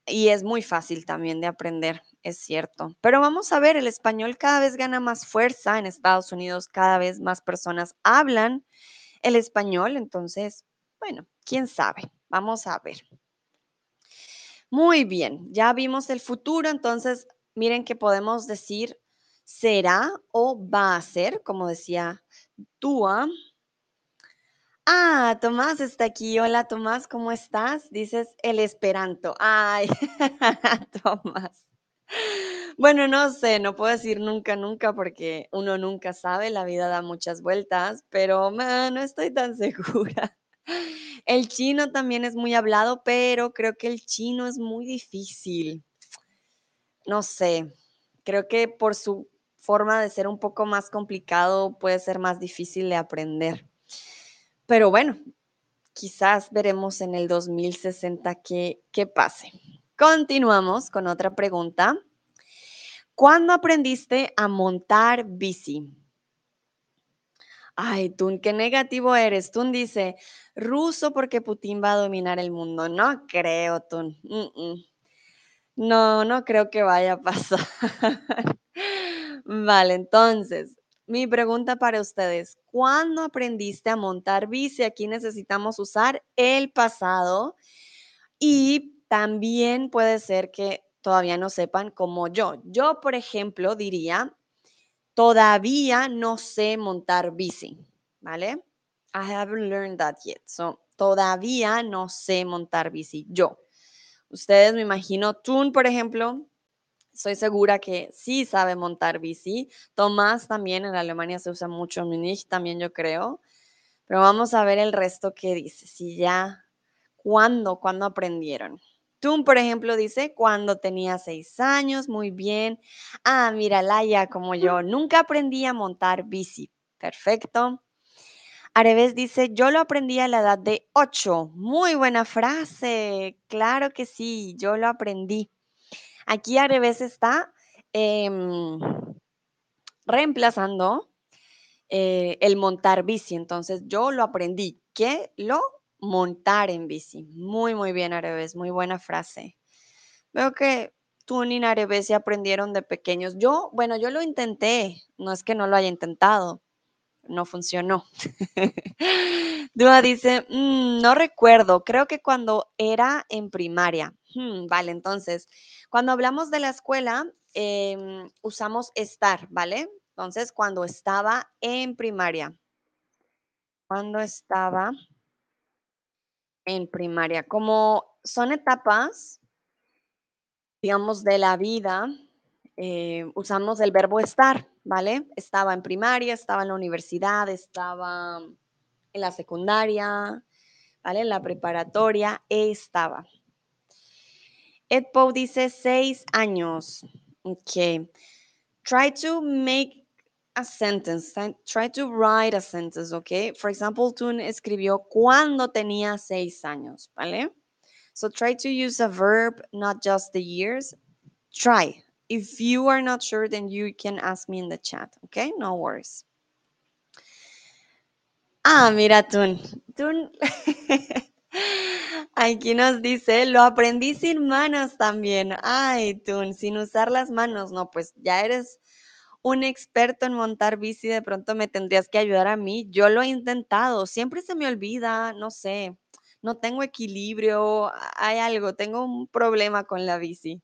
Y es muy fácil también de aprender, es cierto. Pero vamos a ver, el español cada vez gana más fuerza en Estados Unidos, cada vez más personas hablan el español, entonces bueno, quién sabe. Vamos a ver. Muy bien, ya vimos el futuro, entonces miren que podemos decir será o va a ser, como decía Tua. Ah, Tomás está aquí. Hola, Tomás, ¿cómo estás? Dices el esperanto. Ay, [laughs] Tomás. Bueno, no sé, no puedo decir nunca, nunca, porque uno nunca sabe, la vida da muchas vueltas, pero no estoy tan [laughs] segura. El chino también es muy hablado, pero creo que el chino es muy difícil. No sé, creo que por su forma de ser un poco más complicado puede ser más difícil de aprender. Pero bueno, quizás veremos en el 2060 qué, qué pase. Continuamos con otra pregunta. ¿Cuándo aprendiste a montar bici? Ay, Tun, qué negativo eres. Tun dice, ruso porque Putin va a dominar el mundo. No creo, Tun. No, no creo que vaya a pasar. [laughs] vale, entonces, mi pregunta para ustedes, ¿cuándo aprendiste a montar bici? Aquí necesitamos usar el pasado y también puede ser que todavía no sepan como yo. Yo, por ejemplo, diría, todavía no sé montar bici, ¿vale? I haven't learned that yet. So, todavía no sé montar bici. Yo. Ustedes, me imagino, Tun, por ejemplo, estoy segura que sí sabe montar bici. Tomás también, en Alemania se usa mucho, Munich también yo creo. Pero vamos a ver el resto que dice. Si ya, ¿cuándo? ¿Cuándo aprendieron? Tun, por ejemplo, dice, cuando tenía seis años, muy bien. Ah, mira, Laia, como yo, nunca aprendí a montar bici. Perfecto. Areves dice, yo lo aprendí a la edad de ocho. Muy buena frase. Claro que sí, yo lo aprendí. Aquí Areves está em, reemplazando eh, el montar bici. Entonces, yo lo aprendí. ¿Qué? Lo montar en bici. Muy, muy bien, Areves. Muy buena frase. Veo que tú ni Areves se aprendieron de pequeños. Yo, bueno, yo lo intenté. No es que no lo haya intentado no funcionó. [laughs] Dua dice, "Mm, no recuerdo, creo que cuando era en primaria. Hmm, vale, entonces, cuando hablamos de la escuela, em, usamos estar, ¿vale? Entonces, cuando estaba en primaria. Cuando estaba en primaria. Como son etapas, digamos, de la vida, eh, usamos el verbo estar, ¿vale? Estaba en primaria, estaba en la universidad, estaba en la secundaria, ¿vale? En la preparatoria, estaba. Ed Poe dice seis años. Ok. Try to make a sentence. Try to write a sentence, ok? For example, Tun escribió cuando tenía seis años, ¿vale? So try to use a verb, not just the years. Try. If you are not sure, then you can ask me in the chat, okay? No worries. Ah, mira, Tun. Tun. [laughs] Aquí nos dice, lo aprendí sin manos también. Ay, Tun, sin usar las manos. No, pues ya eres un experto en montar bici, de pronto me tendrías que ayudar a mí. Yo lo he intentado, siempre se me olvida, no sé, no tengo equilibrio, hay algo, tengo un problema con la bici.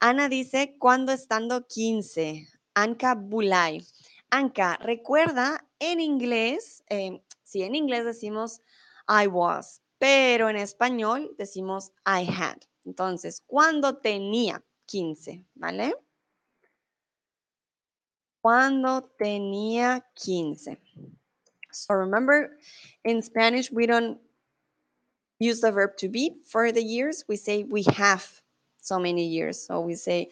Ana dice, cuando estando 15, Anka Bulay. Anka, recuerda, en inglés, eh, sí, en inglés decimos I was, pero en español decimos I had. Entonces, cuando tenía 15, ¿vale? Cuando tenía 15. So remember, in Spanish, we don't use the verb to be for the years. We say we have so many years. So we say,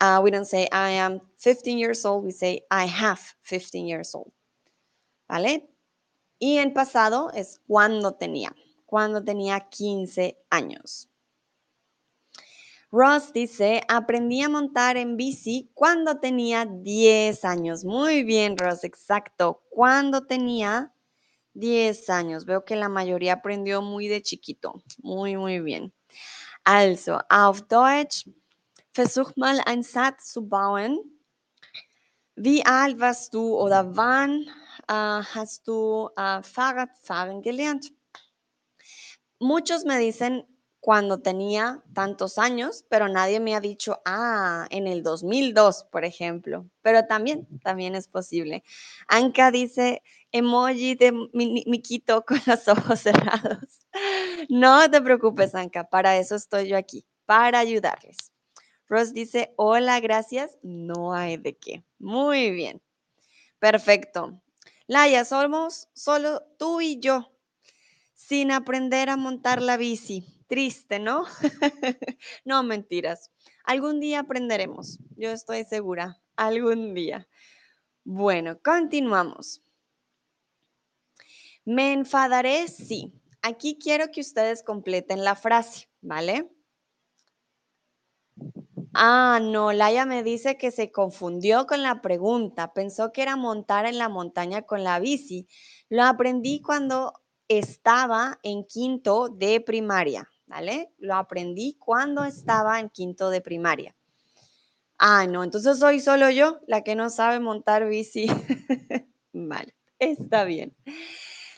uh, we don't say I am 15 years old. We say I have 15 years old. ¿Vale? Y en pasado es cuando tenía, cuando tenía 15 años. Ross dice, aprendí a montar en bici cuando tenía 10 años. Muy bien, Ross, exacto. Cuando tenía 10 años. Veo que la mayoría aprendió muy de chiquito. Muy, muy bien. Also, auf Deutsch, versuch mal einen Satz zu bauen. Wie alt warst du oder wann uh, hast du uh, Fahrradfahren gelernt? Muchos me dicen cuando tenía tantos años, pero nadie me ha dicho, ah, en el 2002, por ejemplo. Pero también, también es posible. Anka dice, emoji de Miquito con los ojos cerrados. [laughs] No te preocupes, Anka, para eso estoy yo aquí, para ayudarles. Ross dice, hola, gracias. No hay de qué. Muy bien. Perfecto. Laia, somos solo tú y yo, sin aprender a montar la bici. Triste, ¿no? [laughs] no, mentiras. Algún día aprenderemos, yo estoy segura, algún día. Bueno, continuamos. Me enfadaré, sí. Aquí quiero que ustedes completen la frase, ¿vale? Ah, no, Laia me dice que se confundió con la pregunta, pensó que era montar en la montaña con la bici. Lo aprendí cuando estaba en quinto de primaria, Lo aprendí cuando estaba en quinto de primaria. Ah, no, entonces soy solo yo la que no sabe montar bici. [laughs] vale, está bien.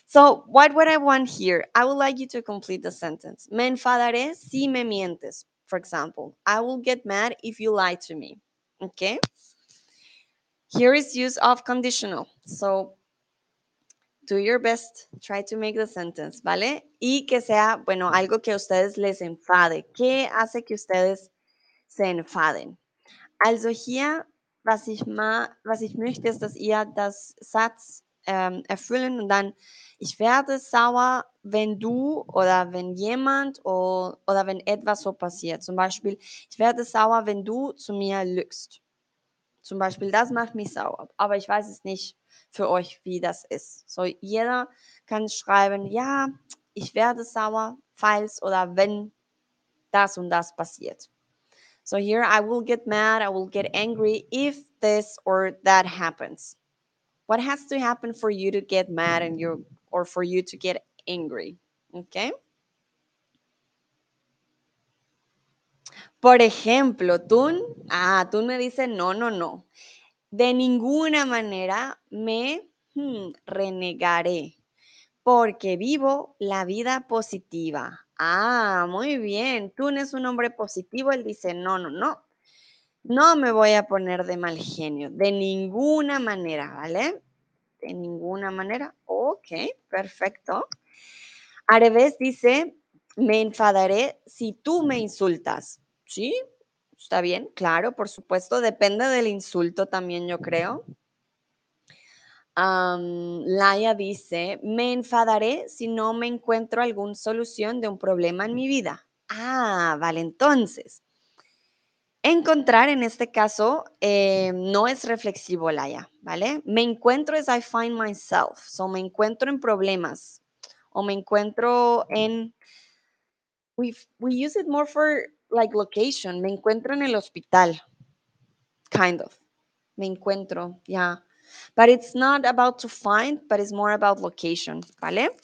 So, what would I want here? I would like you to complete the sentence. Me enfadaré si me mientes. For example, I will get mad if you lie to me. Okay? Here is use of conditional. So, do your best, try to make the sentence, ¿vale? Y que sea, bueno, algo que a ustedes les enfade. ¿Qué hace que ustedes se enfaden? Also hier, was ich, ma, was ich möchte, ist, dass ihr das Satz ähm, erfüllen und dann, ich werde sauer, wenn du oder wenn jemand oder, oder wenn etwas so passiert. Zum Beispiel, ich werde sauer, wenn du zu mir lügst. Zum Beispiel, das macht mich sauer, aber ich weiß es nicht für euch, wie das ist. So, jeder kann schreiben, ja, ich werde sauer, falls oder wenn das und das passiert. So here I will get mad, I will get angry if this or that happens. What has to happen for you to get mad and you or for you to get angry? Okay? Por ejemplo, tú, ah, tú me dices, no, no, no. De ninguna manera me hmm, renegaré porque vivo la vida positiva. Ah, muy bien. Tú es un hombre positivo. Él dice, no, no, no. No me voy a poner de mal genio. De ninguna manera, ¿vale? De ninguna manera. Ok, perfecto. Areves dice, me enfadaré si tú me insultas. ¿Sí? Está bien, claro, por supuesto, depende del insulto también, yo creo. Laia dice, me enfadaré si no me encuentro alguna solución de un problema en mi vida. Ah, vale, entonces. Encontrar en este caso eh, no es reflexivo, Laia, ¿vale? Me encuentro es I find myself, so me encuentro en problemas o me encuentro en, we, we use it more for like location, me encuentro en el hospital, kind of, me encuentro, ya. But it's not about to find, but it's more about location, ¿vale?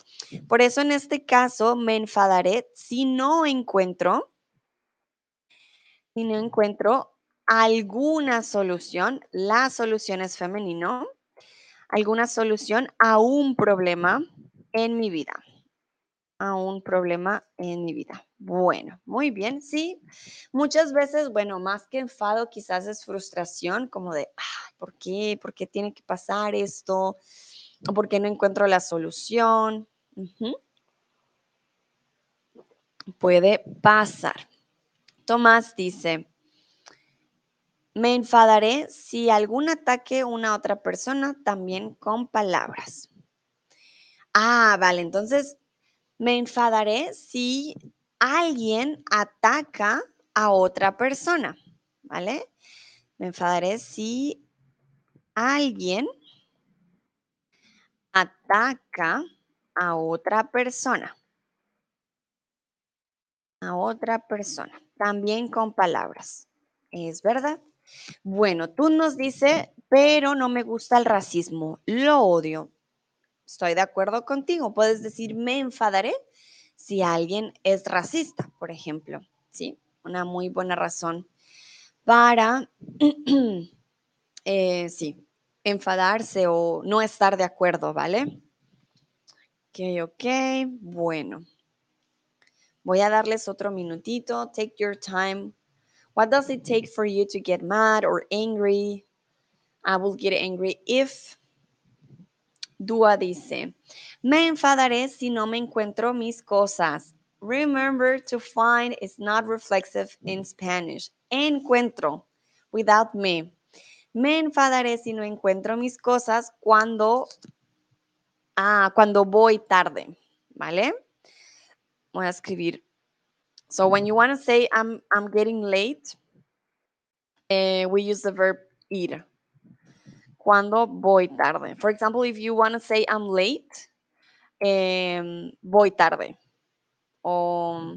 Por eso en este caso me enfadaré si no encuentro, si no encuentro alguna solución, la solución es femenino, alguna solución a un problema en mi vida a un problema en mi vida. Bueno, muy bien, sí. Muchas veces, bueno, más que enfado, quizás es frustración, como de, ¿por qué? ¿Por qué tiene que pasar esto? ¿O por qué no encuentro la solución? Puede pasar. Tomás dice, me enfadaré si algún ataque una otra persona también con palabras. Ah, vale, entonces me enfadaré si alguien ataca a otra persona, ¿vale? Me enfadaré si alguien ataca a otra persona. A otra persona. También con palabras. ¿Es verdad? Bueno, tú nos dices, pero no me gusta el racismo. Lo odio estoy de acuerdo contigo. Puedes decir, me enfadaré si alguien es racista, por ejemplo. Sí, una muy buena razón para, [clears throat] eh, sí, enfadarse o no estar de acuerdo, ¿vale? Ok, ok, bueno. Voy a darles otro minutito. Take your time. What does it take for you to get mad or angry? I will get angry if. Dua dice, me enfadaré si no me encuentro mis cosas. Remember to find is not reflexive in Spanish. Encuentro, without me. Me enfadaré si no encuentro mis cosas cuando, ah, cuando voy tarde, ¿vale? Voy a escribir. So when you want to say I'm, I'm getting late, eh, we use the verb ir. Cuando voy tarde. For example, if you want to say I'm late, em, voy tarde. O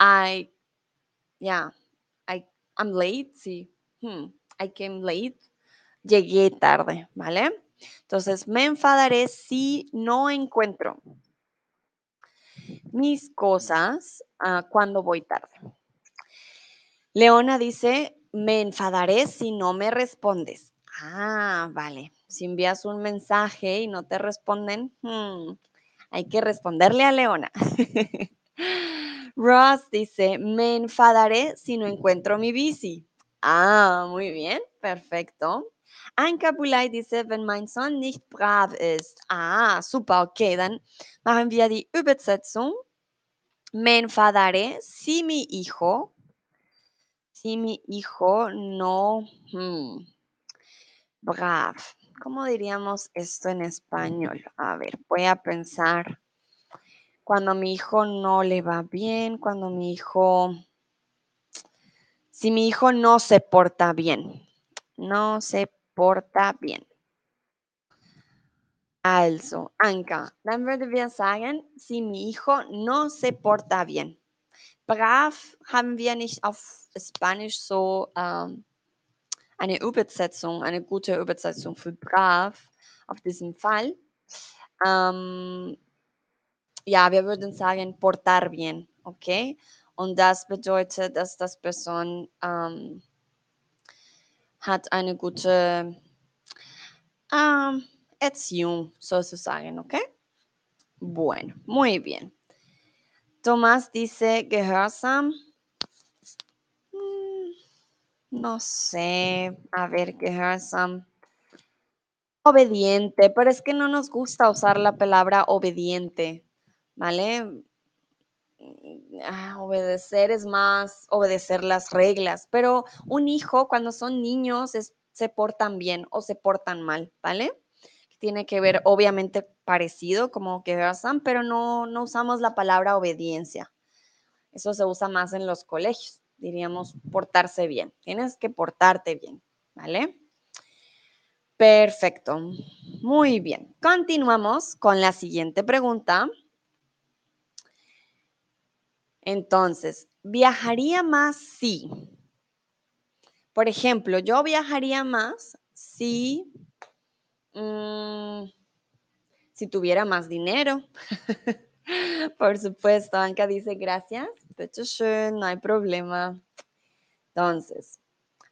I, yeah, I, I'm late, sí. Hmm, I came late. Llegué tarde, ¿vale? Entonces, me enfadaré si no encuentro mis cosas ah, cuando voy tarde. Leona dice, me enfadaré si no me respondes. Ah, vale. Si envías un mensaje y no te responden, hmm, hay que responderle a Leona. [laughs] Ross dice, me enfadaré si no encuentro mi bici. Ah, muy bien, perfecto. Anka Bulay dice, wenn mein Sohn nicht brav ist. Ah, super, okay, dann machen wir die Übersetzung. Me enfadaré si mi hijo, si mi hijo no, hmm, brav. ¿Cómo diríamos esto en español? A ver, voy a pensar. Cuando mi hijo no le va bien, cuando mi hijo, si mi hijo no se porta bien, no se porta bien. Also, Anka, dann würde wir sagen, si mi hijo no se porta bien. Brav haben wir nicht auf Spanisch so ähm, eine Übersetzung, eine gute Übersetzung für brav auf diesem Fall. Ähm, ja, wir würden sagen portar bien, okay? Und das bedeutet, dass das Person ähm, hat eine gute ähm, Erziehung sozusagen, ¿ok? Bueno, muy bien. Tomás dice gehorsam. Mm, no sé, a ver, gehorsam. Obediente, pero es que no nos gusta usar la palabra obediente, ¿vale? Mm, ah, obedecer es más obedecer las reglas, pero un hijo cuando son niños se portan bien o se portan mal, ¿vale? tiene que ver obviamente parecido como que pero no, no usamos la palabra obediencia. Eso se usa más en los colegios, diríamos portarse bien. Tienes que portarte bien, ¿vale? Perfecto. Muy bien. Continuamos con la siguiente pregunta. Entonces, ¿viajaría más si? Por ejemplo, yo viajaría más si Mm, si tuviera más dinero. [laughs] Por supuesto, Anka dice gracias. No hay problema. Entonces,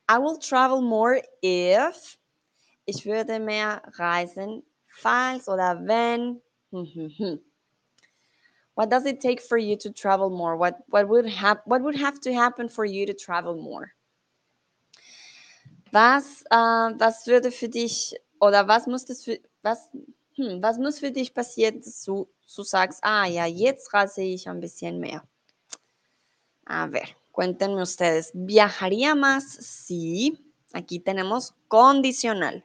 I will travel more if ich würde mehr reisen, falls oder wenn. [laughs] what does it take for you to travel more? What what would have what would have to happen for you to travel more? Was, uh, was würde für dich oder was muss das für, was, hm, was muss für dich passieren, dass du, du sagst, ah, ja, jetzt reise ich ein bisschen mehr? A ver, cuéntenme ustedes, ¿viajaría más? Sí. Aquí tenemos condicional.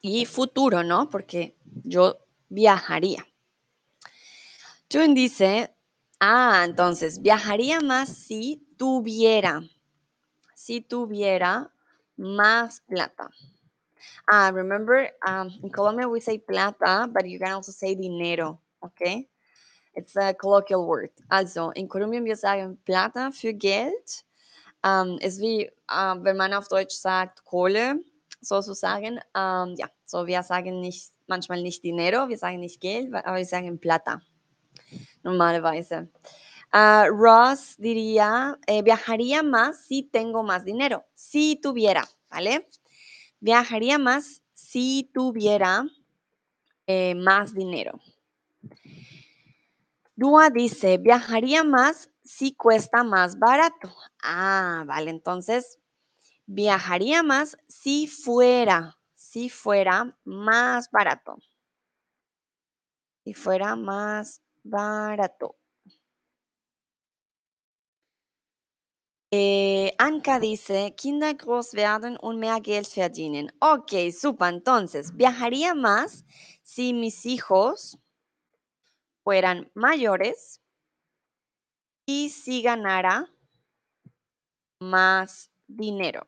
Y futuro, ¿no? Porque yo viajaría. Jun dice, ah, entonces, viajaría más si tuviera, si tuviera más plata. Ah, remember, um, in Colombia we say plata, but you can also say dinero, okay? It's a colloquial word. Also, in Kolumbien wir sagen plata für Geld. Um, ist wie, uh, wenn man auf Deutsch sagt Kohle, sozusagen. Um, ja, so wir sagen nicht, manchmal nicht dinero, wir sagen nicht Geld, aber wir sagen plata. Normalerweise. Uh, Ross diría, eh, viajaría más si tengo más dinero, si tuviera, ¿vale? Viajaría más si tuviera eh, más dinero. Dua dice, viajaría más si cuesta más barato. Ah, vale, entonces viajaría más si fuera, si fuera más barato. Si fuera más barato. Eh, Anka dice, Kinder groß werden und mehr Geld verdienen. Ok, super. Entonces, viajaría más si mis hijos fueran mayores y si ganara más dinero.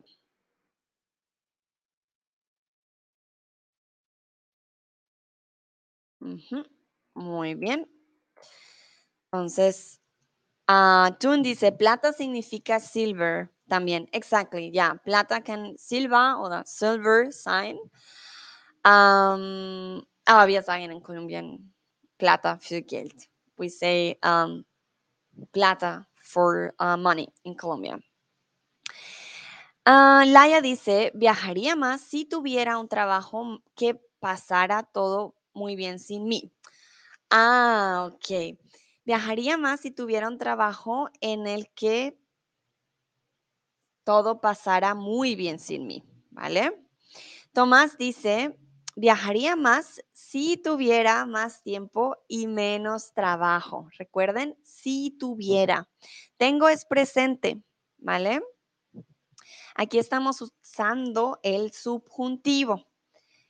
Muy bien. Entonces, uh, Tun dice, plata significa silver también. Exactly, yeah. Plata can silva o the silver sign. Um, aber wir sagen in Kolumbien plata für Geld. We say um, plata for uh, money in Colombia. Uh, Laia dice, viajaría más si tuviera un trabajo que pasara todo muy bien sin mí. Ah, ok. Viajaría más si tuviera un trabajo en el que todo pasara muy bien sin mí, ¿vale? Tomás dice, viajaría más si tuviera más tiempo y menos trabajo. Recuerden, si tuviera. Tengo es presente, ¿vale? Aquí estamos usando el subjuntivo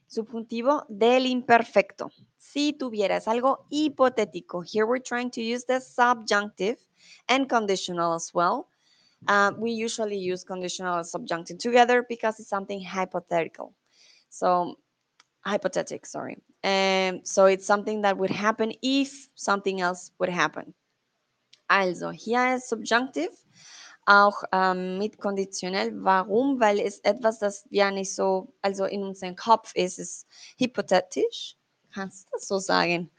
subjuntivo del imperfecto. Si tuvieras algo hipotético. Here we're trying to use the subjunctive and conditional as well. Uh, we usually use conditional and subjunctive together because it's something hypothetical. So, hypothetic, sorry. Um, so it's something that would happen if something else would happen. Also, hier ist subjunctive auch ähm, mit konditionell. Warum? Weil es etwas, das ja nicht so, also in unserem Kopf ist, ist hypothetisch. Kannst du das so sagen?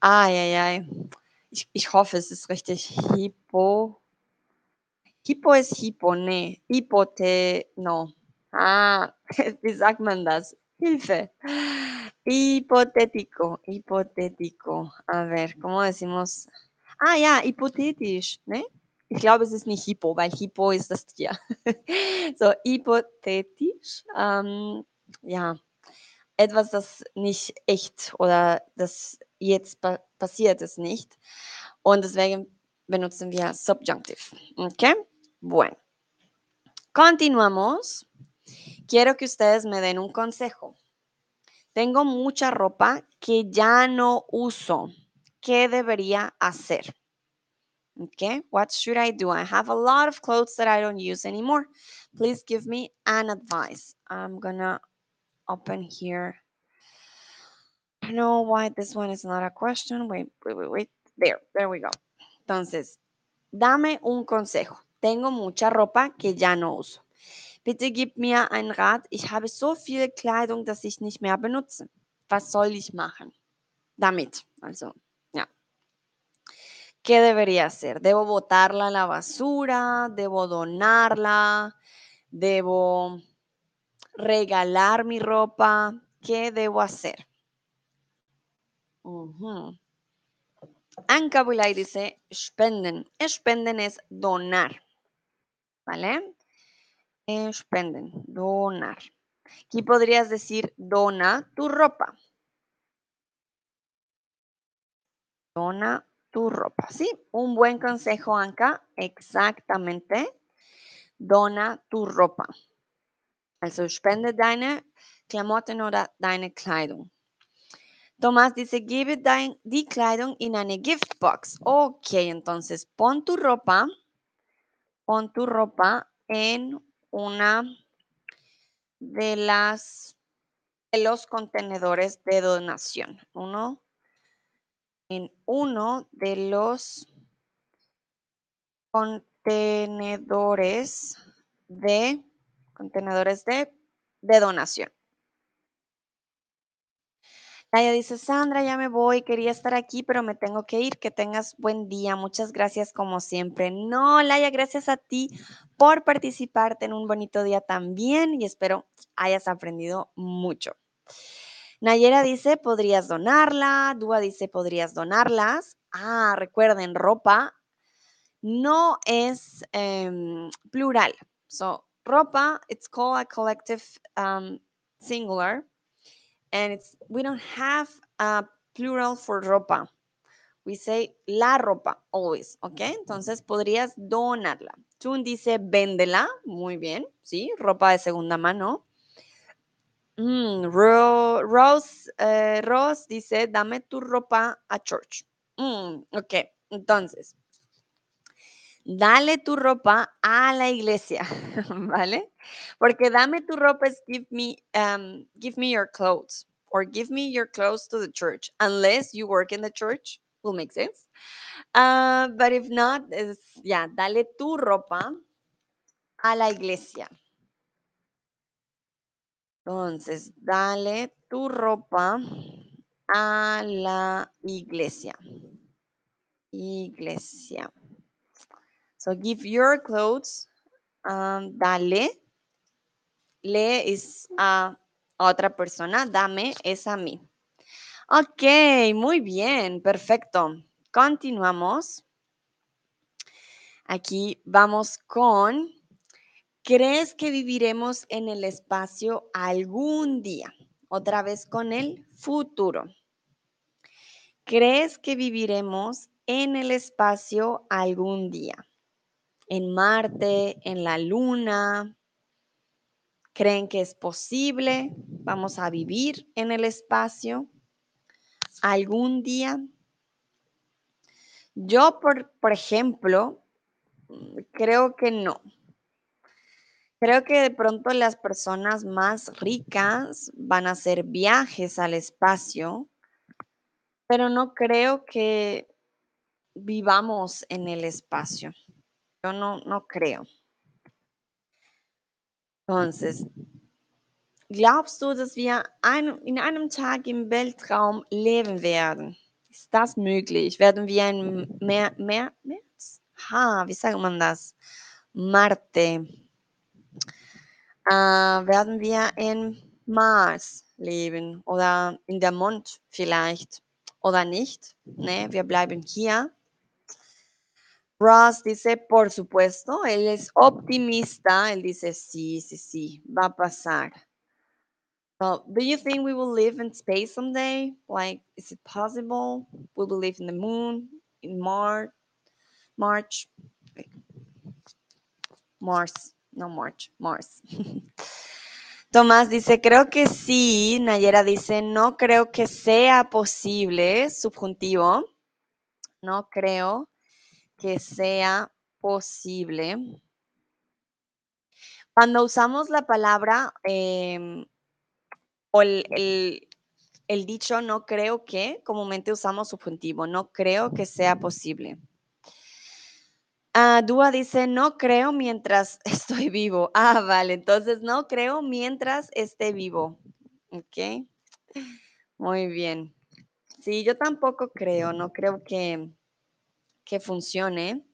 Ah, ja, ja. Ich, ich hoffe, es ist richtig. Hypo. Hypo ist Hypo, nee. Hypote, no. Ah, [laughs] wie sagt man das? Hilfe. Hipotético, hipotético. A ver, ¿cómo decimos? Ah, ja, hypothetisch, ne? Ich glaube, es ist nicht Hippo, weil Hippo ist das Tier. [laughs] so, hypothetisch. Ähm, ja, etwas, das nicht echt oder das jetzt pa passiert ist nicht. Und deswegen benutzen wir Subjunctive. Okay? Bueno. Continuamos. Quiero que ustedes me den un consejo. Tengo mucha ropa que ya no uso. ¿Qué debería hacer? Okay, what should I do? I have a lot of clothes that I don't use anymore. Please give me an advice. I'm gonna open here. I don't know why this one is not a question. Wait, wait, wait, wait. There, there we go. Entonces, dame un consejo. Tengo mucha ropa que ya no uso. Bitte gib mir einen Rat. Ich habe so viel Kleidung, dass ich nicht mehr benutze. Was soll ich machen? Damit. Also, ¿Qué debería hacer? ¿Debo botarla a la basura? ¿Debo donarla? ¿Debo regalar mi ropa? ¿Qué debo hacer? Uh Anka Bulay dice spenden. Spenden es donar. ¿Vale? Spenden, donar. Aquí podrías decir dona tu ropa. Dona tu ropa, ¿sí? Un buen consejo, Anka, exactamente. Dona tu ropa. Also spende deine Klamotten oder deine Kleidung. Tomás dice, gebe dein, die Kleidung in eine Giftbox. Ok, entonces pon tu ropa, pon tu ropa en una de las de los contenedores de donación. Uno en uno de los contenedores de contenedores de, de donación. Laia dice, Sandra, ya me voy, quería estar aquí, pero me tengo que ir. Que tengas buen día. Muchas gracias como siempre. No, Laia, gracias a ti por participar. Ten un bonito día también y espero hayas aprendido mucho. Nayera dice, podrías donarla. Dúa dice, podrías donarlas. Ah, recuerden, ropa no es em, plural. So, ropa, it's called a collective um, singular. And it's we don't have a plural for ropa. We say la ropa, always, ¿ok? Entonces podrías donarla. Tun dice, véndela. Muy bien, sí, ropa de segunda mano. Mm, Ro- Rose, eh, Rose dice, dame tu ropa a church. Mm, ok, entonces, dale tu ropa a la iglesia, [laughs] ¿vale? Porque dame tu ropa es give me, um, give me your clothes or give me your clothes to the church, unless you work in the church, will make sense. Uh, but if not, ya, dale tu ropa a la iglesia. Entonces, dale tu ropa a la iglesia. Iglesia. So give your clothes. um, dale. Le es a otra persona. Dame es a mí. Ok, muy bien, perfecto. Continuamos. Aquí vamos con, ¿crees que viviremos en el espacio algún día? Otra vez con el futuro. ¿Crees que viviremos en el espacio algún día? ¿En Marte? ¿En la Luna? ¿Creen que es posible? ¿Vamos a vivir en el espacio algún día? Yo, por, por ejemplo, mm, creo que no. Creo que de pronto las personas más ricas van a hacer viajes al espacio, pero no creo que vivamos en el espacio. Yo no, no creo. Entonces, glaubst du, dass wir ein, in einem Tag im Weltraum leben werden? Ist das möglich? Werden wir in mehr, mehr, März? Ha, wie sagt man das? Marte. Äh, werden wir in Mars leben oder in der Mond vielleicht oder nicht? Ne, wir bleiben hier. Ross dice, por supuesto, él es optimista, él dice, sí, sí, sí, va a pasar. So, do you think we will live in space someday? Like, is it possible? We will live in the moon, in Mars, March. Mars, no March, Mars. [laughs] Tomás dice, creo que sí. Nayera dice, no creo que sea posible, subjuntivo. No creo que sea posible. Cuando usamos la palabra em, o el, el- dicho no creo que, comúnmente usamos subjuntivo, no creo que sea posible. Ah, Dúa dice, no creo mientras [laughs] estoy vivo. Ah, vale, entonces no creo mientras esté vivo. Ok, muy bien. Sí, yo tampoco creo, no creo que, que funcione,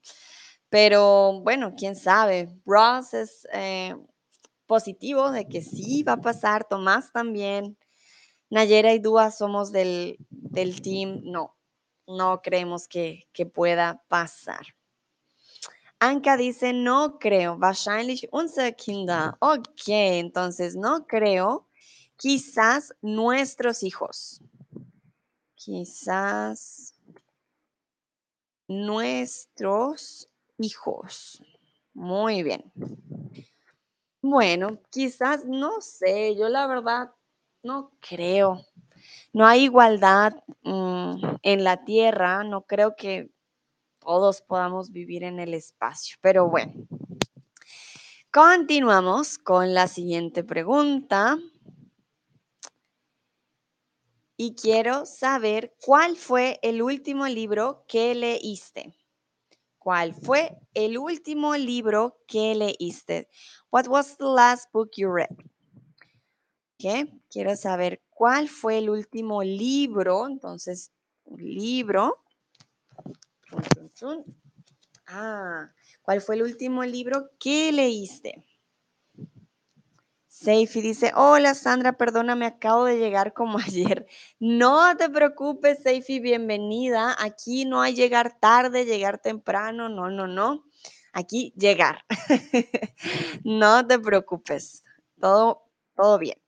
pero bueno, quién sabe. Ross es eh, positivo de que sí va a pasar, Tomás también. Nayera y Dúa somos del, del team, no, no creemos que, que pueda pasar. Anka dice, no creo, wahrscheinlich unsere Kinder. Ok, entonces no creo, quizás nuestros hijos. Quizás nuestros hijos. Muy bien. Bueno, quizás, no sé, yo la verdad no creo. No hay igualdad mm, en la Tierra, no creo que todos podamos vivir en el espacio, pero bueno. Continuamos con la siguiente pregunta. Y quiero saber cuál fue el último libro que leíste. ¿Cuál fue el último libro que leíste? What was the last book you read? Quiero saber cuál fue el último libro. Entonces, libro. Ah, ¿cuál fue el último libro que leíste? Seifi dice, hola Sandra, perdóname, acabo de llegar como [laughs] ayer. No te preocupes, Seifi, bienvenida. Aquí no hay llegar tarde, llegar temprano, no, no, no. Aquí llegar. [laughs] no te preocupes, todo, todo bien.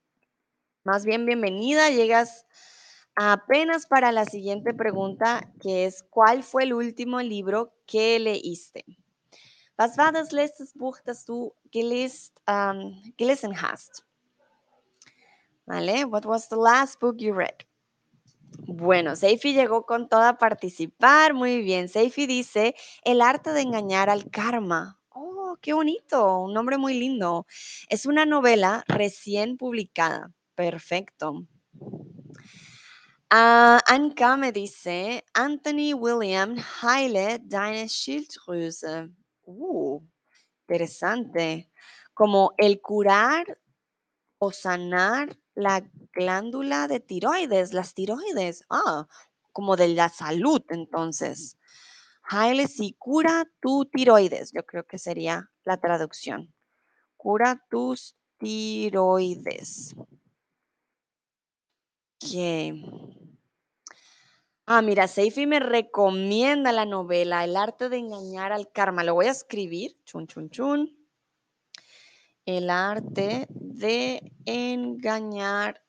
Más bien, bienvenida, llegas apenas para la siguiente pregunta, que es, ¿cuál fue el último libro que leíste? Was war das letzte Buch, das du gelesen, um, gelesen hast? ¿Vale? What was the last book you read? Bueno, Seifi llegó con toda a participar. Muy bien. Seifi dice, El arte de engañar al karma. Oh, qué bonito. Un nombre muy lindo. Es una novela recién publicada. Perfecto. Uh, Anka me dice, Anthony William Heile, deine Schilddrüse. Uh, interesante. Como el curar o sanar la glándula de tiroides, las tiroides. Ah, como de la salud, entonces. Haile sí, cura tu tiroides, yo creo que sería la traducción. Cura tus tiroides. Ok. Ah, mira, Seifi me recomienda la novela El arte de engañar al karma. Lo voy a escribir. Chun, chun, chun. El arte de engañar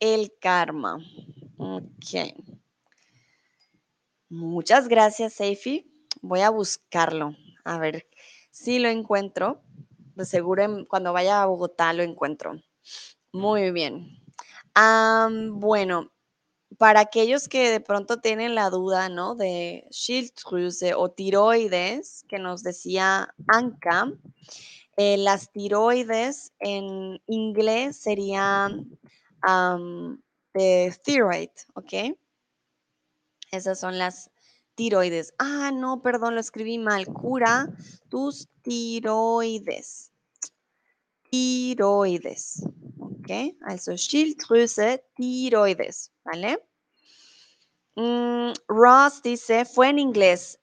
el karma. Ok. Muchas gracias, Seifi. Voy a buscarlo. A ver si lo encuentro. De seguro cuando vaya a Bogotá lo encuentro. Muy bien. bueno, para aquellos que de pronto tienen la duda, ¿no? De Schilddrüse o tiroides, que nos decía Anka, eh, las tiroides en inglés serían de thyroid, ¿ok? Esas son las tiroides. Ah, no, perdón, lo escribí mal. Cura tus tiroides. Tiroides. ¿Ok? Also Schilddrüse, tiroides. ¿Vale? Mm, Ross dice, fue en inglés.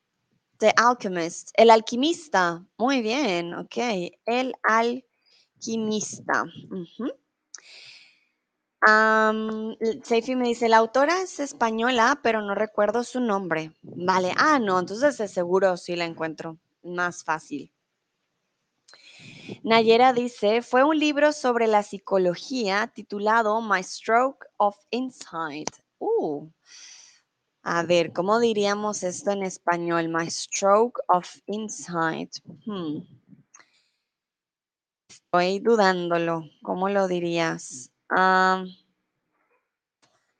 The Alchemist. El alquimista. Muy bien. Ok. El alquimista. Seifi me dice, la autora es española, pero no recuerdo su nombre. Vale, ah, no, entonces de seguro sí la encuentro más fácil. Nayera dice, fue un libro sobre la psicología titulado My Stroke of Insight. Uh, a ver, ¿cómo diríamos esto en español? My Stroke of Insight. Hmm. Estoy dudándolo. ¿Cómo lo dirías?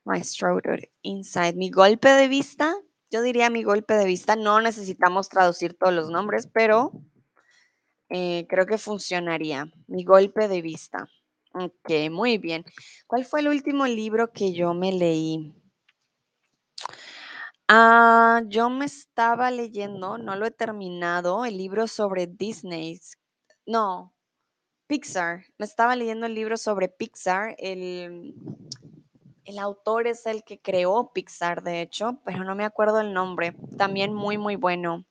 my stroke inside. Mi golpe de vista, yo diría mi golpe de vista. No necesitamos traducir todos los nombres, pero eh, creo que funcionaría. Mi golpe de vista. Ok, muy bien. ¿Cuál fue el último libro que yo me leí? Ah, yo me estaba leyendo, no lo he terminado, el libro sobre Disney. No, Pixar. Me estaba leyendo el libro sobre Pixar. El, el autor es el que creó Pixar, de hecho, pero no me acuerdo el nombre. También muy, muy bueno.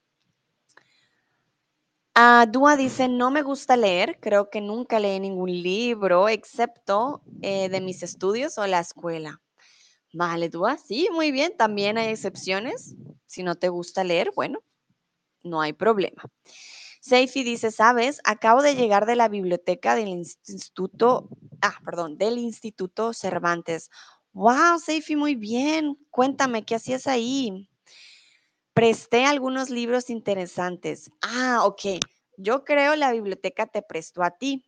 Ah, Dua dice, no me gusta leer, creo que nunca leí ningún libro excepto eh, de mis estudios o la escuela. Vale, Dua, sí, muy bien, también hay excepciones. Si no te gusta leer, bueno, no hay problema. Seifi dice, sabes, acabo de llegar de la biblioteca del instituto, ah, perdón, del Instituto Cervantes. Wow, Seifi, muy bien. Cuéntame, ¿qué hacías ahí? Presté algunos libros interesantes. Ah, ok. Yo creo la biblioteca te prestó a ti.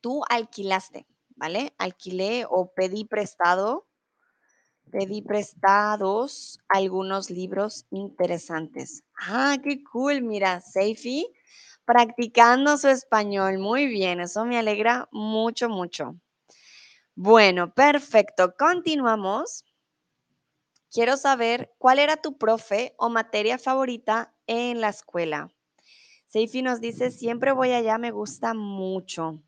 Tú alquilaste, ¿vale? Alquilé o pedí prestado pedí prestados algunos libros interesantes. Ah, qué cool. Mira, Seifi practicando su español. Muy bien, eso me alegra mucho, mucho. Bueno, perfecto. Continuamos. Quiero saber cuál era tu profe o materia favorita en la escuela. Seifi nos dice, siempre voy allá, me gusta mucho.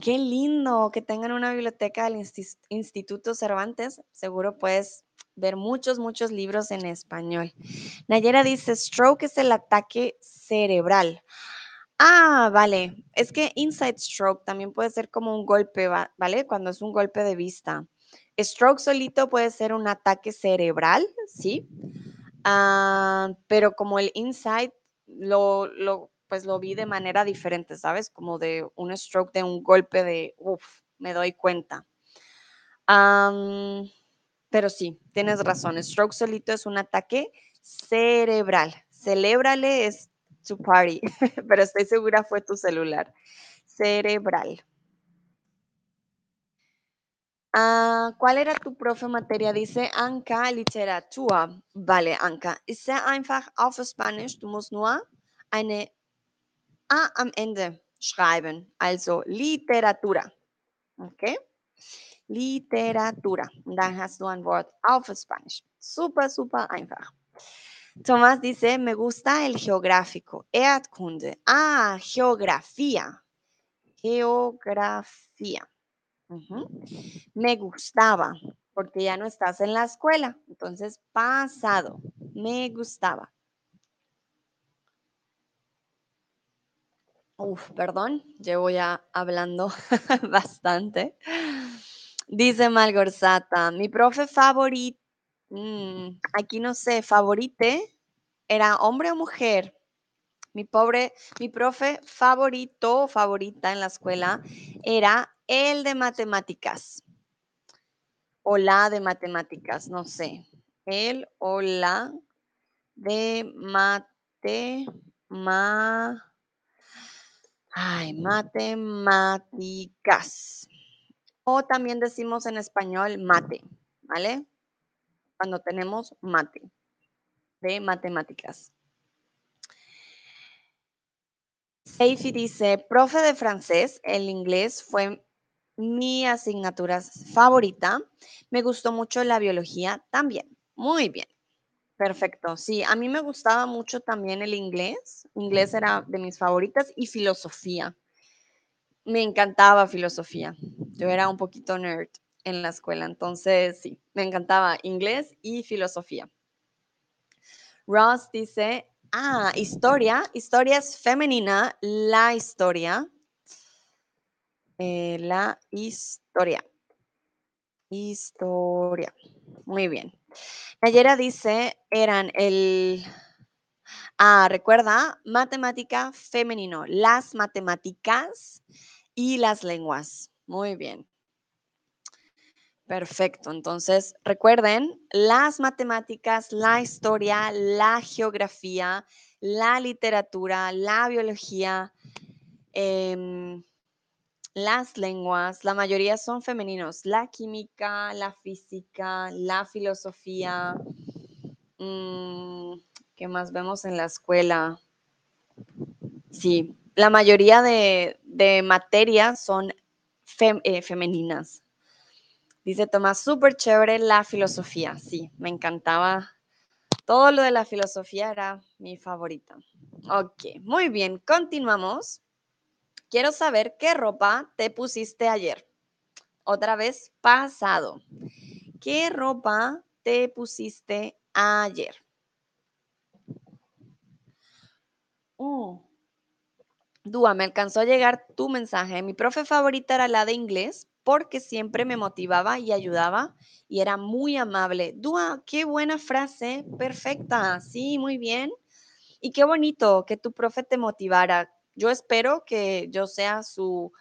Qué lindo que tengan una biblioteca del Instituto Cervantes. Seguro puedes ver muchos, muchos libros en español. Nayera dice, stroke es el ataque cerebral. Ah, vale. Es que inside stroke también puede ser como un golpe, ¿vale? Cuando es un golpe de vista. Stroke solito puede ser un ataque cerebral, ¿sí? Ah, pero como el inside lo, lo, pues lo vi de manera diferente, ¿sabes? Como de un stroke, de un golpe de, uff, me doy cuenta. pero sí, tienes razón. Stroke solito es un ataque cerebral. Celébrale es to party, [laughs] pero estoy segura fue tu celular. Cerebral. Ah, ¿Cuál era tu profe materia? Dice Anka Literatur. Vale, Anka. Ist sehr einfach auf Spanisch. Du musst nur eine A am Ende schreiben. Also Literatura. Okay? Literatura. Und dann hast du ein Wort auf Spanisch. Super, super einfach. Tomás dice, me gusta el geográfico. Erdkunde. Ah, geografía. Geografía. Me gustaba, porque ya no estás en la escuela. Entonces, pasado. Me gustaba. Uf, perdón, llevo ya hablando [laughs] bastante. Dice Malgorzata, mi profe favorito, mm, aquí no sé, favorite, ¿era hombre o mujer? Mi pobre, mi profe favorito, favorita en la escuela, era el de matemáticas. O la de matemáticas, no sé. El o la de matemáticas Ay, matemáticas. O también decimos en español mate, ¿vale? Cuando tenemos mate de matemáticas. Seifi dice, profe de francés, el inglés fue mi asignatura favorita. Me gustó mucho la biología también. Muy bien. Perfecto, sí, a mí me gustaba mucho también el inglés. Inglés era de mis favoritas y filosofía. Me encantaba filosofía. Yo era un poquito nerd en la escuela, entonces sí, me encantaba inglés y filosofía. Ross dice, ah, historia, historia es femenina, la historia. Eh, la historia. Historia. Muy bien. Nayera dice, eran el... Ah, recuerda, matemática femenino, las matemáticas y las lenguas. Muy bien. Perfecto. Entonces, recuerden, las matemáticas, la historia, la geografía, la literatura, la biología, em, las lenguas, la mayoría son femeninos. La química, la física, la filosofía. Mm, ¿Qué más vemos en la escuela? Sí, la mayoría de, materias son eh, femeninas. Dice Tomás, súper chévere la filosofía. Sí, me encantaba. Todo lo de la filosofía era mi favorita. Ok, muy bien, continuamos. Quiero saber qué ropa te pusiste ayer. Otra vez, pasado. ¿Qué ropa te pusiste ayer? Oh. Dúa, me alcanzó a llegar tu mensaje. Mi profe favorita era la de inglés porque siempre me motivaba y ayudaba y era muy amable. Dúa, qué buena frase, perfecta. Sí, muy bien. Y qué bonito que tu profe te motivara yo espero que yo sea su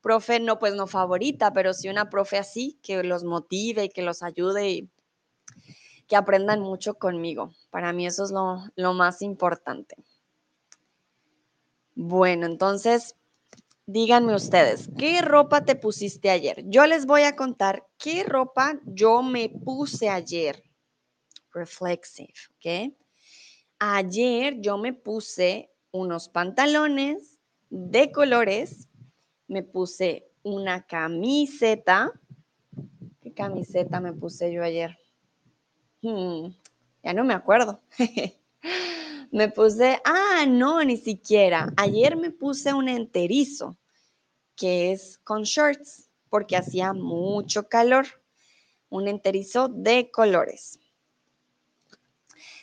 profe, no pues no favorita, pero sí una profe así, que los motive y que los ayude y que aprendan mucho conmigo. Para mí eso es lo, lo más importante. Bueno, entonces, díganme ustedes, ¿qué ropa te pusiste ayer? Yo les voy a contar qué ropa yo me puse ayer. Reflexive, ¿ok? Ayer yo me puse unos pantalones de colores, me puse una camiseta. ¿Qué camiseta me puse yo ayer? Hmm, ya no me acuerdo. [laughs] me puse, ah, no, ni siquiera. Ayer me puse un enterizo, que es con shorts, porque hacía mucho calor. Un enterizo de colores.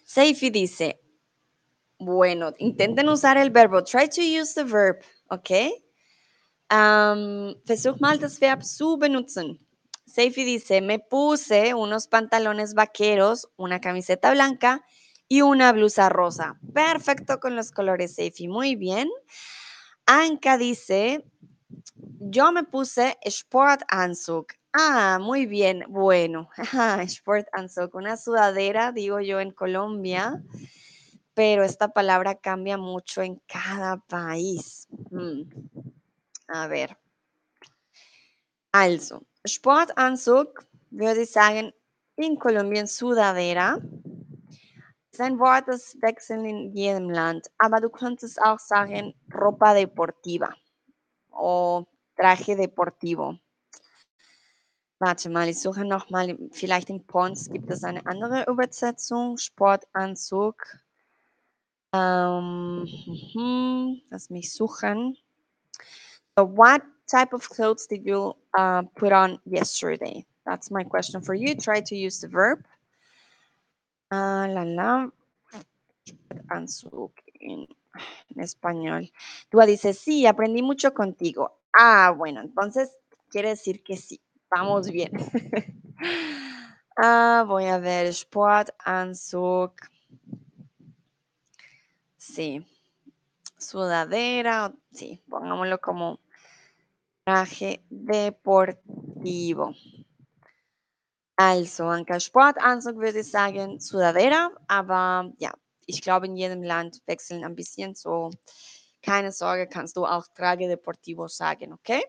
Seifi dice, Bueno, intenten usar el verbo. Try to use the verb, ¿ok? Um, versuch mal das Verb zu benutzen. Seifi dice, me puse unos pantalones vaqueros, una camiseta blanca y una blusa rosa. Perfecto con los colores, Seifi. Muy bien. Anka dice, yo me puse Sportanzug. Ah, muy bien. Bueno, [laughs] Sportanzug, una sudadera, digo yo, en Colombia pero esta palabra cambia mucho en cada país. Mm. A ver. Also, Sportanzug würde ich sagen, in Kolumbien Sudadera. Ist ein Wort, das wechselt in jedem Land, aber du könntest auch sagen ropa deportiva o traje deportivo. Warte mal, ich suche nochmal, vielleicht in Pons gibt es eine andere Übersetzung. Sportanzug. Um, lass mich suchen. So what type of clothes did you uh, put on yesterday? That's my question for you. Try to use the verb. Uh, la la. Anzug en, español. Tú dices, sí, aprendí mucho contigo. Ah, bueno, entonces quiere decir que sí. Vamos bien. [laughs] ah, voy a ver. Sport, Anzug. Sí. Sudadera, sí, pongámoslo como traje deportivo. Also, ein Sportanzug würde ich sagen Sudadera, aber ja, ich glaube, in jedem Land wechseln ein bisschen so. Keine Sorge, kannst du auch Traje Deportivo sagen, ¿ok?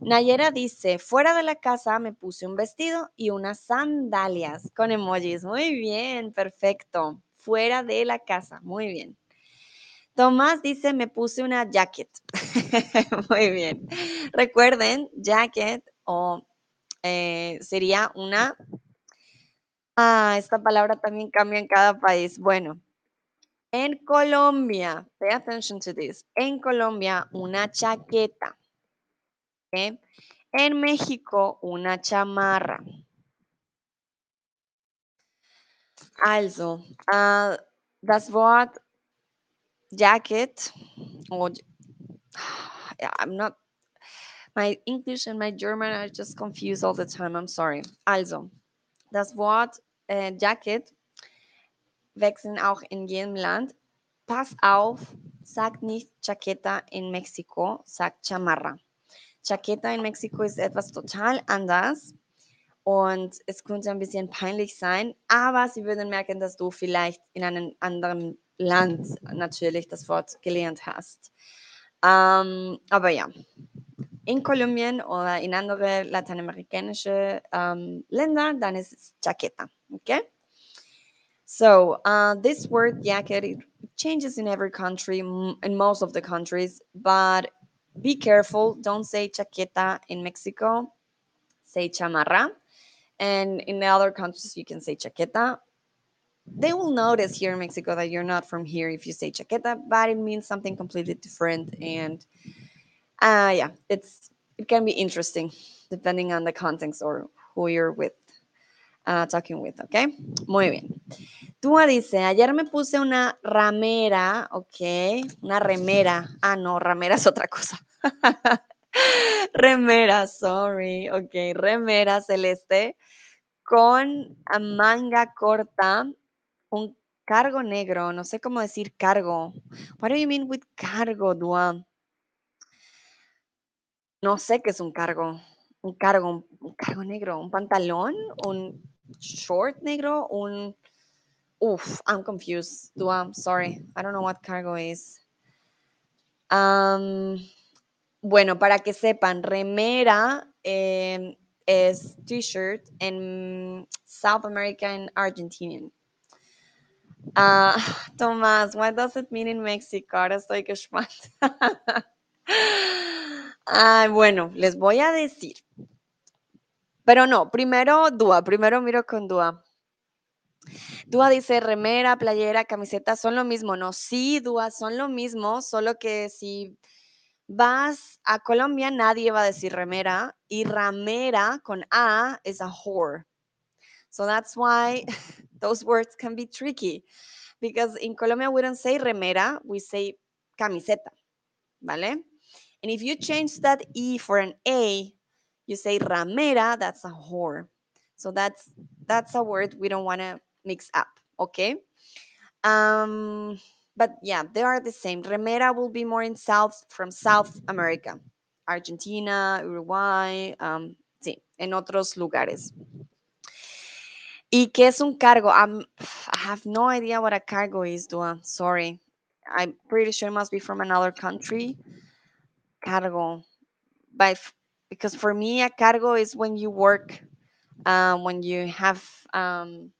Nayera dice, fuera de la casa me puse un vestido y unas sandalias con emojis. Muy bien, perfecto. Fuera de la casa, muy bien. Tomás dice, me puse una jacket. [laughs] Muy bien. Recuerden, jacket o eh, sería una... Ah, esta palabra también cambia en cada país. Bueno, en Colombia, pay attention to this. En Colombia, una chaqueta. En México, una chamarra. Also, uh, das Wort jacket or I'm not my English and my German are just confused all the time. I'm sorry. Also, das Wort äh, Jacket wechseln auch in jedem Land. Pass auf, sagt nicht Chaqueta in Mexiko, sagt Chamarra. Chaqueta in Mexiko ist etwas total anders und es könnte ein bisschen peinlich sein, aber Sie würden merken, dass du vielleicht in einem anderen Land natürlich das Wort gelernt hast. Ähm, aber ja, in Kolumbien oder in andere lateinamerikanische ähm, Länder, dann ist es Chaqueta. Okay? So uh, this word jacket it changes in every country, in most of the countries, but be careful. Don't say chaqueta in Mexico. Say chamarra. And in the other countries, you can say chaqueta they will notice here in Mexico that you're not from here if you say chaqueta, but it means something completely different. And uh, yeah, it's it can be interesting depending on the context or who you're with, uh, talking with, okay? Muy bien. Tua dice, ayer me puse una ramera, ok, una remera. Ah, no, ramera es otra cosa. [laughs] remera, sorry, ok, remera celeste con manga corta un cargo negro, no sé cómo decir cargo. What do you mean with cargo, Dua? No sé qué es un cargo. Un cargo, un cargo negro, un pantalón, un short negro, un... Uf, I'm confused, Dua. Sorry, I don't know what cargo is. bueno, para que sepan, remera em, es t-shirt en South America Argentinian. Ah, [sighs] Tomás, what does it mean in Mexico? Ahora estoy gespannt. [laughs] Ay, bueno, les voy a decir. Pero no, primero Dúa, primero miro con Dúa. Dúa dice remera, playera, camiseta, son lo mismo, ¿no? Sí, Dúa, son lo mismo, solo que si vas a Colombia nadie va a decir remera y ramera con A es a whore. So that's why [laughs] those words can be tricky. because in Colombia we don't say remera, we say camiseta, ¿vale? And if you change that E for an A, you say ramera, that's a whore. So that's that's a word we don't want to mix up, okay? Um, but yeah, they are the same. Remera will be more in South from South America, Argentina, Uruguay, um, sí, en otros lugares. ¿Y qué es un cargo? I'm, I have no idea what a cargo is, Dua. Sorry. I'm pretty sure it must be from another country. Cargo. But because for me, a cargo is when you work, um, when you have um,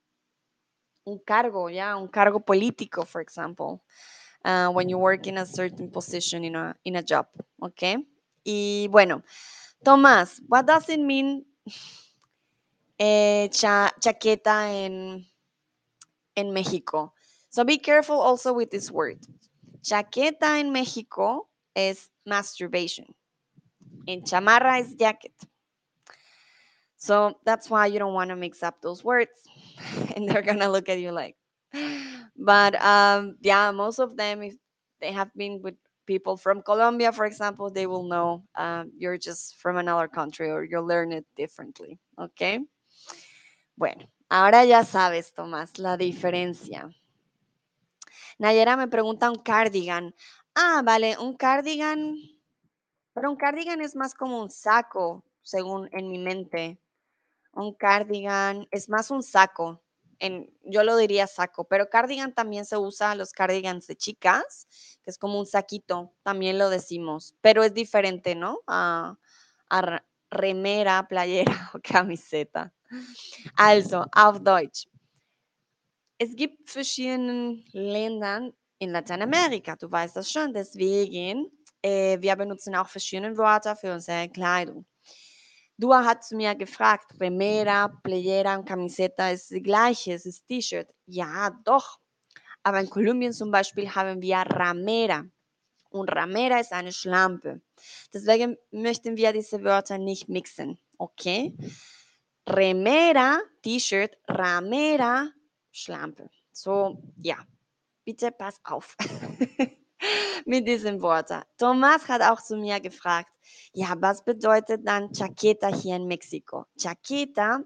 un cargo, yeah, un cargo político, for example, uh, when you work in a certain position in a, in a job, okay? Y bueno, Tomás, what does it mean [laughs] eh, cha- chaqueta en, en México? So be careful also with this word. Chaqueta en México es masturbation. En chamarra is jacket. So that's why you don't want to mix up those words. [laughs] and they're gonna look at you like. [gasps] But um, yeah, most of them, if they have been with people from Colombia, for example, they will know um, you're just from another country or you'll learn it differently. Okay. Bueno, ahora ya sabes, Tomás, la diferencia. Nayera me pregunta un cardigan. Ah, vale, un cardigan. Pero un cardigan es más como un saco, según en mi mente. Un cardigan es más un saco. En, yo lo diría saco, pero cardigan también se usa los cardigans de chicas, que es como un saquito, también lo decimos, pero es diferente, ¿no? A, a re- remera, playera [laughs] o camiseta. Also, auf Deutsch. Es gibt verschiedene Ländern in Lateinamerika, du weißt das schon, deswegen, äh, wir benutzen auch verschiedene Wörter für unsere Kleidung. Dua hat zu mir gefragt, Remera, Playera und Camiseta ist das gleiche, es ist T-Shirt. Ja, doch. Aber in Kolumbien zum Beispiel haben wir Ramera. Und Ramera ist eine Schlampe. Deswegen möchten wir diese Wörter nicht mixen, okay? Remera, T-Shirt, Ramera, Schlampe. So, ja, bitte pass auf [laughs] mit diesen Worten. Thomas hat auch zu mir gefragt, ja, was bedeutet dann Chaqueta hier in Mexiko? Chaqueta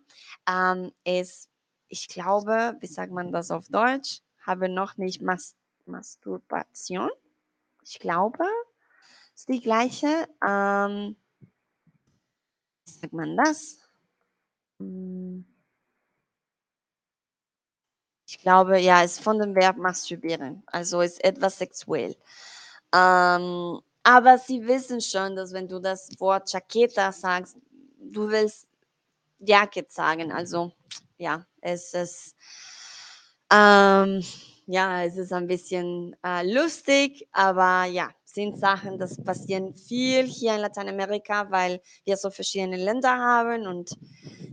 ähm, ist, ich glaube, wie sagt man das auf Deutsch? Habe noch nicht Mas Masturbation. Ich glaube, ist die gleiche. Ähm, wie sagt man das? Hm. Glaube, ja, ist von dem Verb masturbieren. Also ist etwas sexuell. Ähm, aber sie wissen schon, dass wenn du das Wort Chaqueta sagst, du willst Jacket sagen. Also ja, es ist, ähm, ja, es ist ein bisschen äh, lustig, aber ja, sind Sachen, das passieren viel hier in Lateinamerika, weil wir so verschiedene Länder haben und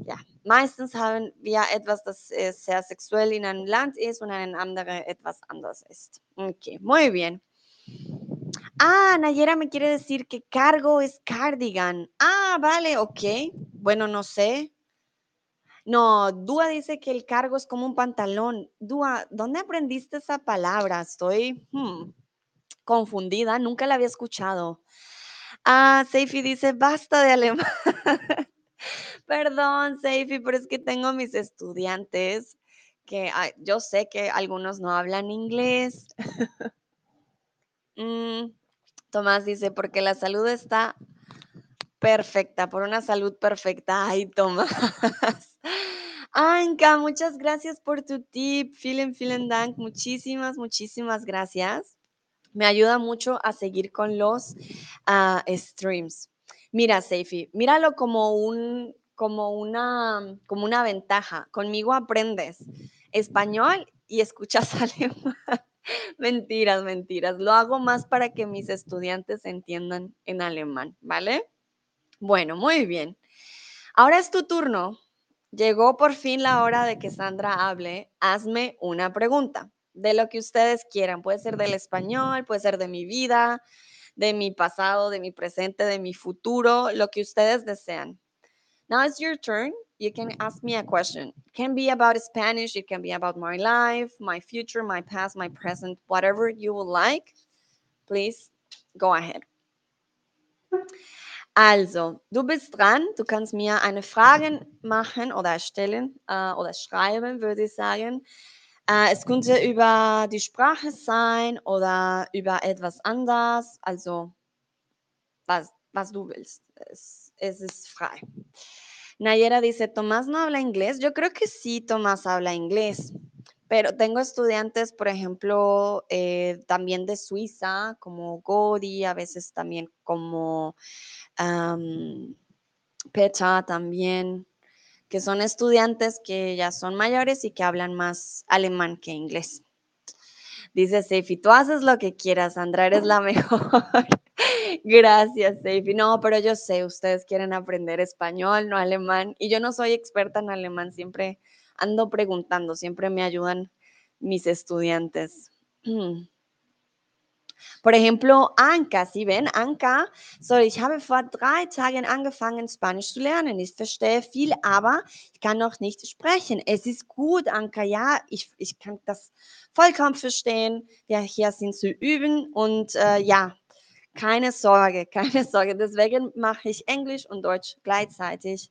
ja, meistens haben wir etwas, das äh, sehr sexuell in einem Land ist und in einem anderen etwas anders ist. Okay, muy bien. Ah, Nayera me quiere decir que cargo es cardigan. Ah, vale, ok. Bueno, no sé. No, Dúa dice que el cargo es como un pantalón. Dúa, ¿dónde aprendiste esa palabra? Estoy hmm, confundida, nunca la había escuchado. Ah, Seifi dice, basta de alemán. [laughs] Perdón, Seifi, pero es que tengo mis estudiantes que yo sé que algunos no hablan inglés. Mm, Tomás dice, porque la salud está perfecta, por una salud perfecta. Ay, Tomás. [laughs] Anka, muchas gracias por tu tip. Vielen Dank. Muchísimas, muchísimas gracias. Me ayuda mucho a seguir con los ah, streams. Mira, Seifi, míralo como un, como una, como una ventaja. Conmigo aprendes español y escuchas [laughs] alemán. mentiras, mentiras. Lo hago más para que mis estudiantes entiendan en alemán, ¿vale? Bueno, muy bien. Ahora es tu turno. Llegó por fin la hora de que Sandra hable. Hazme una pregunta de lo que ustedes quieran. Puede ser del español, puede ser de mi vida, de mi pasado, de mi presente, de mi futuro, lo que ustedes desean. Now it's your turn. you can ask me a question. It can be about Spanish, it can be about my life, my future, my past, my present, whatever you would like. Please go ahead. Also, du bist dran. Du kannst mir eine Frage machen oder stellen äh, oder schreiben, würde ich sagen. Äh, es könnte über die Sprache sein oder über etwas anderes. Also, was, was du. Es, es frei. Nayera dice, Tomás no habla inglés. Yo creo que sí, Tomás habla inglés. Pero tengo estudiantes, por ejemplo, eh, también de Suiza, como Godi, a veces también como Pecha también, que son estudiantes que ya son mayores y que hablan más alemán que inglés. Dice Seifi, tú haces lo que quieras, Sandra, eres la [laughs] mejor. Gracias, Seifi. No, pero yo sé, ustedes quieren aprender español, no alemán, y yo no soy experta en alemán, siempre ando preguntando, siempre me ayudan mis estudiantes. [clears throat] Por ejemplo, Anka, Sie ven, Anka, so ich habe vor drei Tagen angefangen, Spanisch zu lernen. Ich verstehe viel, aber ich kann noch nicht sprechen. Es ist gut, Anka, ja, ich, ich kann das vollkommen verstehen. Wir hier sind zu üben und äh, ja, keine Sorge, [laughs] keine Sorge. Deswegen mache ich Englisch und Deutsch gleichzeitig.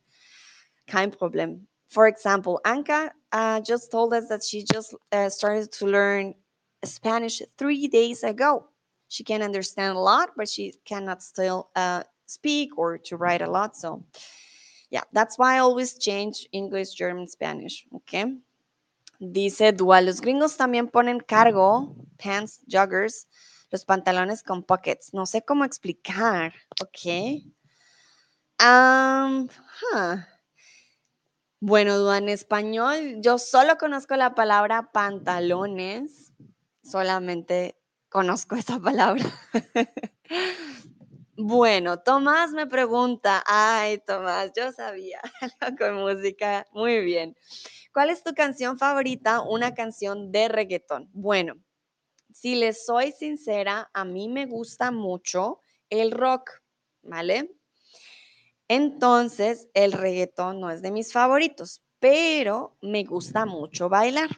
Kein Problem. For example, Anka uh, just told us that she just uh, started to learn Spanish three days ago. She can understand a lot, but she cannot still uh, speak or to write a lot. So, yeah, that's why I always change English, German, Spanish. Okay. Dice Dual, los gringos también ponen cargo, pants, joggers, los pantalones con pockets. No sé cómo explicar. Ok. Um. Bueno, en español yo solo conozco la palabra pantalones, solamente conozco esa palabra. bueno, Tomás me pregunta, ay Tomás, yo sabía [laughs] con música, muy bien. ¿Cuál es tu canción favorita? Una canción de reggaetón. Bueno, si les soy sincera, a mí me gusta mucho el rock, ¿vale? Entonces, el reggaetón no es de mis favoritos, pero me gusta mucho bailar.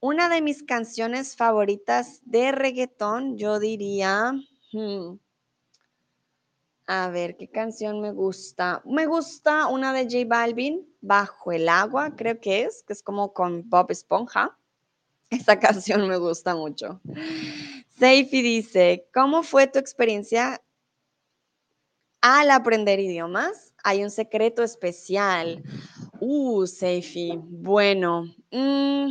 Una de mis canciones favoritas de reggaetón, yo diría, hmm, a ver, ¿qué canción me gusta? Me gusta una de J Balvin, Bajo el agua, creo que es, que es como con Bob Esponja. [laughs] Esa canción me gusta mucho. Seifi dice, ¿cómo fue tu experiencia al aprender idiomas, hay un secreto especial. Uh, Seifi. Bueno, mm,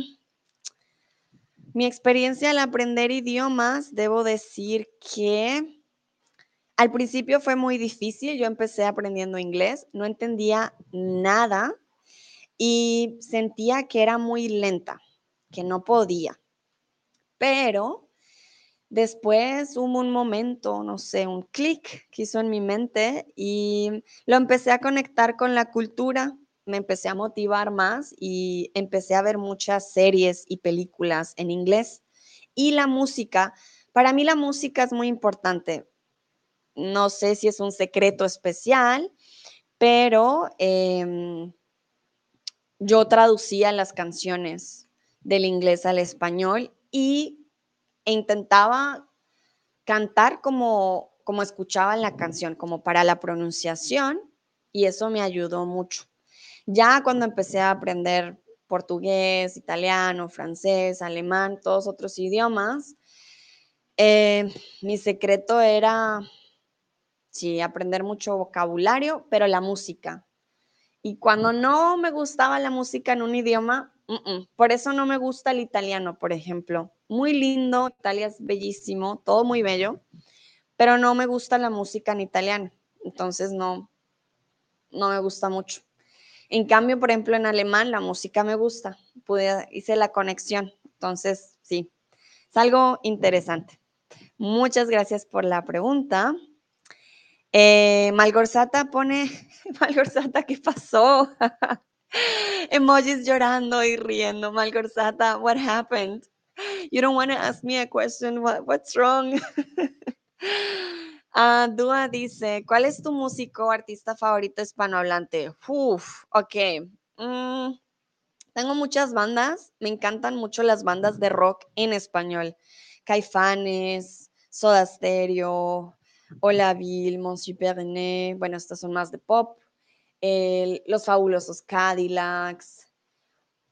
mi experiencia al aprender idiomas, debo decir que al principio fue muy difícil. Yo empecé aprendiendo inglés, no entendía nada y sentía que era muy lenta, que no podía. Pero Después hubo un momento, no sé, un clic que hizo en mi mente y lo empecé a conectar con la cultura, me empecé a motivar más y empecé a ver muchas series y películas en inglés. Y la música, para mí la música es muy importante. No sé si es un secreto especial, pero em, yo traducía las canciones del inglés al español y e intentaba cantar como, como escuchaba la canción, como para la pronunciación, y eso me ayudó mucho. Ya cuando empecé a aprender portugués, italiano, francés, alemán, todos otros idiomas, eh, mi secreto era, sí, aprender mucho vocabulario, pero la música. Y cuando no me gustaba la música en un idioma, por eso no me gusta el italiano, por ejemplo. Muy lindo, Italia es bellísimo, todo muy bello, pero no me gusta la música en italiano. Entonces no, no me gusta mucho. En cambio, por ejemplo, en alemán la música me gusta. Pude, hice la conexión. Entonces, sí, es algo interesante. Muchas gracias por la pregunta. Eh, Malgorzata pone, [laughs] Malgorzata, ¿qué pasó? [laughs] Emojis llorando y riendo. Malgorzata, what happened? You don't want to ask me a question. What, what's wrong? [laughs] Ah, Dua dice, ¿cuál es tu músico o artista favorito hispanohablante? Uf, ok. Mm, tengo muchas bandas, me encantan mucho las bandas de rock en español. Caifanes, Soda Stereo, Hola Bill, Monsieur Pernet, bueno, estas son más de pop. los fabulosos Cadillacs,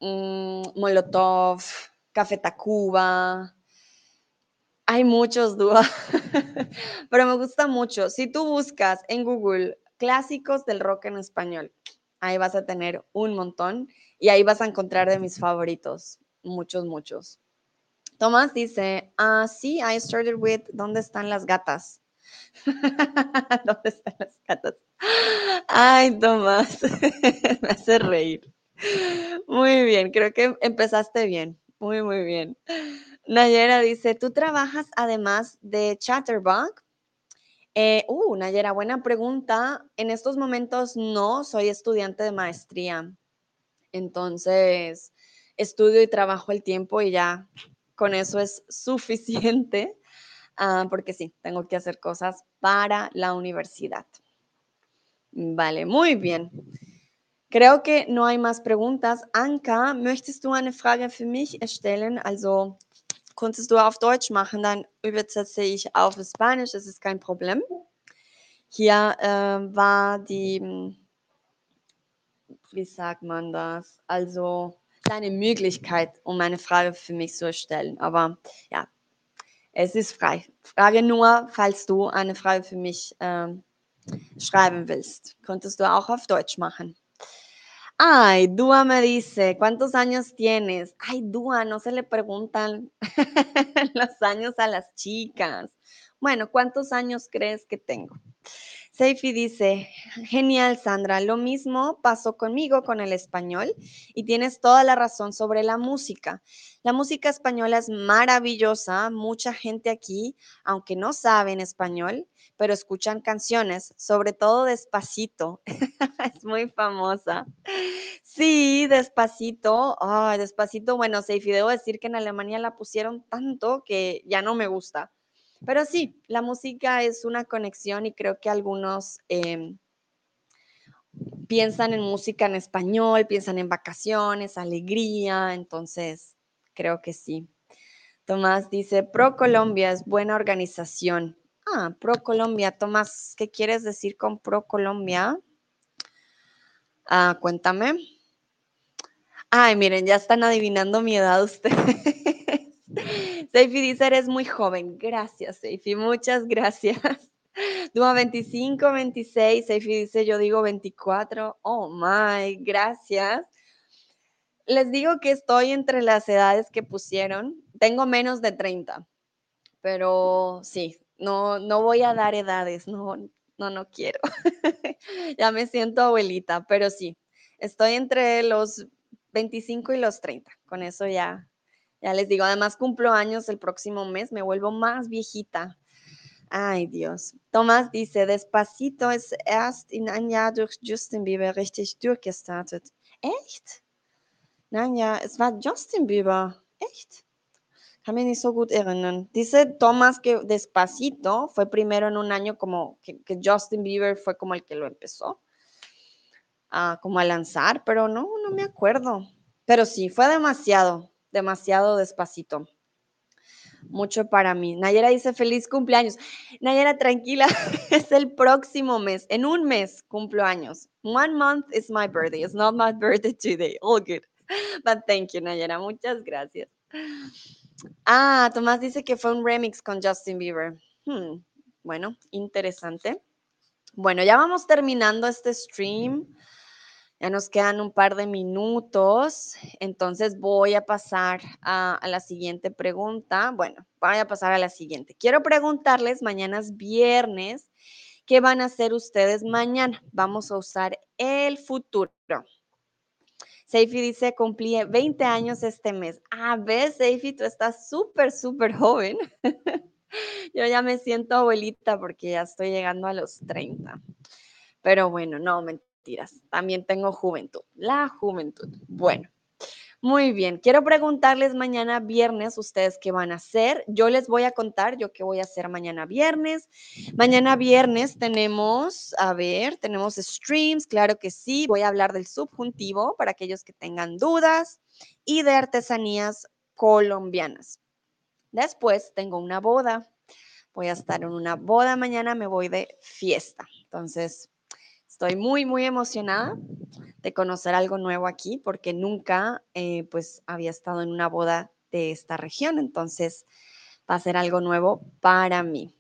mm, Molotov, Café Tacuba. Hay muchos dúos, [laughs] pero me gusta mucho. Si tú buscas en Google clásicos del rock en español, ahí vas a tener un montón y ahí vas a encontrar de mis favoritos, muchos, muchos. Tomás dice, ah, sí, I started with ¿Dónde están las gatas? [laughs] ¿Dónde están las gatas? Ay, Tomás, [laughs] me hace reír. Muy bien, creo que empezaste bien, muy, muy bien. Nayera dice, ¿tú trabajas además de Chatterbox? Eh, uh, Nayera, buena pregunta. En estos momentos no, soy estudiante de maestría. Entonces, estudio y trabajo el tiempo y ya con eso es [laughs] suficiente, ah, porque sí, tengo que hacer cosas para la universidad. Vale, muy bien. Creo que no hay más preguntas. Anka, möchtest du eine Frage für mich stellen? Also, konntest du auf Deutsch machen, dann übersetze ich auf Spanisch, das ist kein Problem. Hier äh, war die, wie sagt man das? Also, deine Möglichkeit, um eine Frage für mich zu stellen. Aber ja, es ist frei. Frage nur, falls du eine Frage für mich ähm, schreiben willst. Konntest du auch auf Deutsch machen. Ay, Dua me dice, ¿cuántos años tienes? Ay, Dua, no se le preguntan [laughs] los años a las chicas. Bueno, ¿cuántos años crees que tengo? Seifi dice, genial Sandra, lo mismo pasó conmigo con el español y tienes toda la razón sobre la música. La música española es maravillosa, mucha gente aquí, aunque no saben español, pero escuchan canciones, sobre todo despacito, [laughs] es muy famosa. Sí, despacito, ay, despacito, bueno, Seifi, debo decir que en Alemania la pusieron tanto que ya no me gusta pero sí, la música es una conexión y creo que algunos em, piensan en música en español, piensan en vacaciones, alegría, entonces creo que sí. Tomás dice, Pro Colombia es buena organización. Ah, Pro Colombia. Tomás, ¿qué quieres decir con Pro Colombia? Ah, cuéntame. Ay, miren, ya están adivinando mi edad ustedes. Seifi dice, eres muy joven. Gracias, Seifi. Muchas gracias. [laughs] Duma 25, 26. Seifi dice, yo digo 24. Oh, my, gracias. Les digo que estoy entre las edades que pusieron. Tengo menos de 30, pero sí, no, no voy a dar edades, no, no, no quiero. [laughs] ya me siento abuelita, pero sí, estoy entre los 25 y los 30. Con eso ya ya les digo, además cumplo años el próximo mes, me vuelvo más viejita. Ay, Dios. Tomás dice, Despacito ist erst in ein Jahr durch Justin Bieber richtig durchgestartet. Echt? Nein, ja, es war Justin Bieber. Echt? Kann mich so. Dice Tomás que Despacito fue primero en un año como que, Justin Bieber fue como el que lo empezó a, como a lanzar, pero no, no me acuerdo. Pero sí, fue demasiado demasiado despacito. Mucho para mí. Nayera dice feliz cumpleaños. Nayera, tranquila, [laughs] es el próximo mes. En un mes cumplo años. One month is my birthday. It's not my birthday today. All good. [laughs] But thank you, Nayera. Muchas gracias. Ah, Tomás dice que fue un remix con Justin Bieber. Hmm, bueno, interesante. Bueno, ya vamos terminando este stream. Ya nos quedan un par de minutos, entonces voy a pasar a, la siguiente pregunta. Bueno, voy a pasar a la siguiente. Quiero preguntarles, mañana es viernes, ¿qué van a hacer ustedes mañana? Vamos a usar el futuro. Seifi dice, cumplí 20 años este mes. Ah, ves, Seifi, tú estás súper, súper joven. [laughs] Yo ya me siento abuelita porque ya estoy llegando a los 30. Pero bueno, no, mentira también tengo juventud. La juventud. Bueno, Muy bien, quiero preguntarles mañana viernes ustedes qué van a hacer. Yo les voy a contar yo qué voy a hacer mañana viernes. Mañana viernes tenemos, a ver, tenemos streams, claro que sí. Voy a hablar del subjuntivo para aquellos que tengan dudas y de artesanías colombianas. Después tengo una boda. Voy a estar en una boda mañana, me voy de fiesta. Entonces, estoy muy, muy emocionada de conocer algo nuevo aquí porque nunca eh, pues había estado en una boda de esta región, entonces va a ser algo nuevo para mí.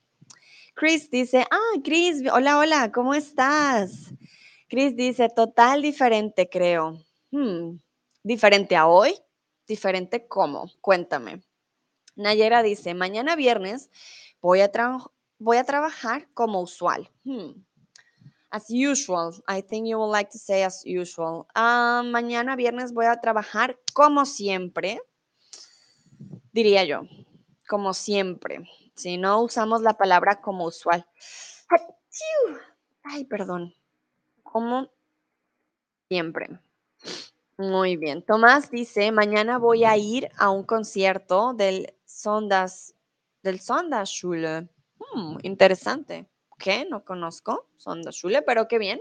Chris dice, ah, Chris, hola, hola, ¿cómo estás? Chris dice, total diferente, creo. Hmm, ¿Diferente a hoy? ¿Diferente cómo? Cuéntame. Nayera dice, mañana viernes voy a, voy a trabajar como usual. Hmm, As usual, I think you would like to say as usual. Uh, mañana viernes voy a trabajar como siempre, diría yo, como siempre. Si no usamos la palabra como usual. Ay, perdón. Como siempre. Muy bien. Tomás dice, mañana voy a ir a un concierto del Sondas, del Sonderschule. Hmm, interesante que no conozco, son de Schule, pero qué bien.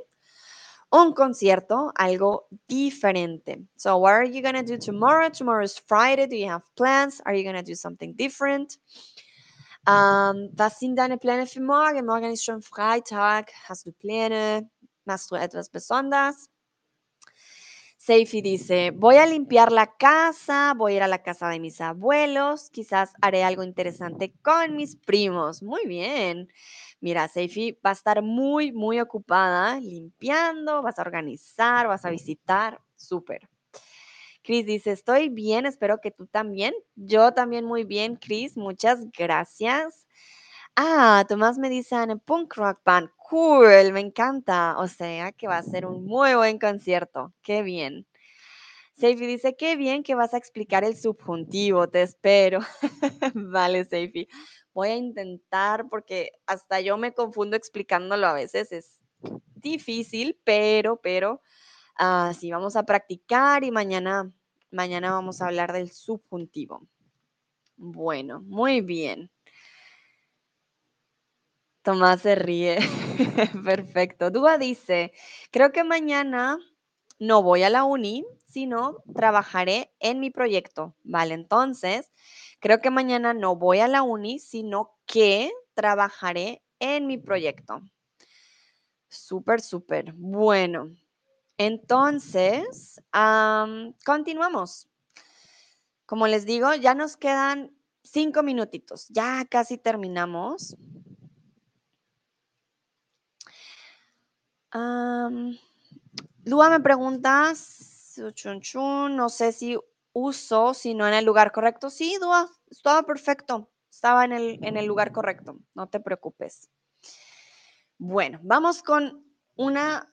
Un concierto, algo diferente. So, what are you going to do tomorrow? Tomorrow is Friday. Do you have plans? Are you going to do something different? Um, was sind deine Pläne für morgen? Morgen ist schon Freitag. Hast du Pläne? Machst du etwas? Seifi dice, voy a limpiar la casa, voy a ir a la casa de mis abuelos, quizás haré algo interesante con mis primos. Muy bien. Mira, Seifi va a estar muy, muy ocupada limpiando, vas a organizar, vas a visitar. Súper. Cris dice, estoy bien, espero que tú también. Yo también muy bien, Cris, muchas gracias. Ah, Tomás me dice en punk rock band. Cool, me encanta. O sea que va a ser un muy buen concierto. Qué bien. Seifi dice, qué bien que vas a explicar el subjuntivo, te espero. [laughs] vale, Seifi. Voy a intentar porque hasta yo me confundo explicándolo a veces. Es difícil, pero, pero, uh, sí, vamos a practicar y mañana, mañana vamos a hablar del subjuntivo. Bueno, muy bien. Tomás se ríe. [laughs] Perfecto. Dúa dice, creo que mañana no voy a la uni, sino trabajaré en mi proyecto. Vale, entonces, creo que mañana no voy a la uni, sino que trabajaré en mi proyecto. Súper, súper. Bueno, entonces, continuamos. Como les digo, ya nos quedan cinco minutitos. Ya casi terminamos. Lua me pregunta, no sé si uso, si no en el lugar correcto. Sí, Dua, estaba perfecto. Estaba en el, en el lugar correcto. No te preocupes. Bueno, vamos con una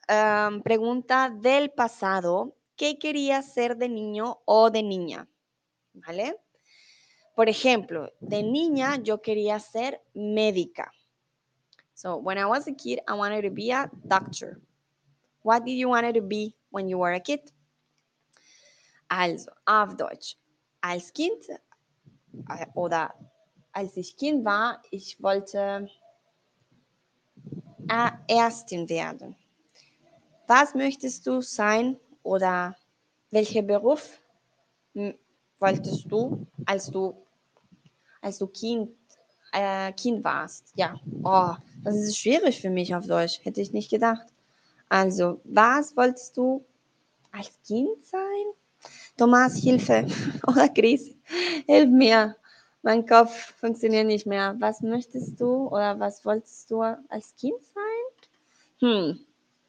pregunta del pasado. ¿Qué quería ser de niño o de niña? ¿Vale? Por ejemplo, de niña yo quería ser médica. So when I was a kid, I wanted to be a doctor. What did you want to be when you were a kid? Also, auf Deutsch. Als Kind äh, oder als ich Kind war, ich wollte Ärztin werden. Was möchtest du sein oder welcher Beruf wolltest du, als du, als du Kind, äh, kind warst? Ja, oh, das ist schwierig für mich auf Deutsch, hätte ich nicht gedacht. Also, was wolltest du als Kind sein? Thomas, Hilfe. [laughs] Oder Chris, hilf mir. Mein Kopf funktioniert nicht mehr. Was möchtest du oder was wolltest du als Kind sein? Hmm,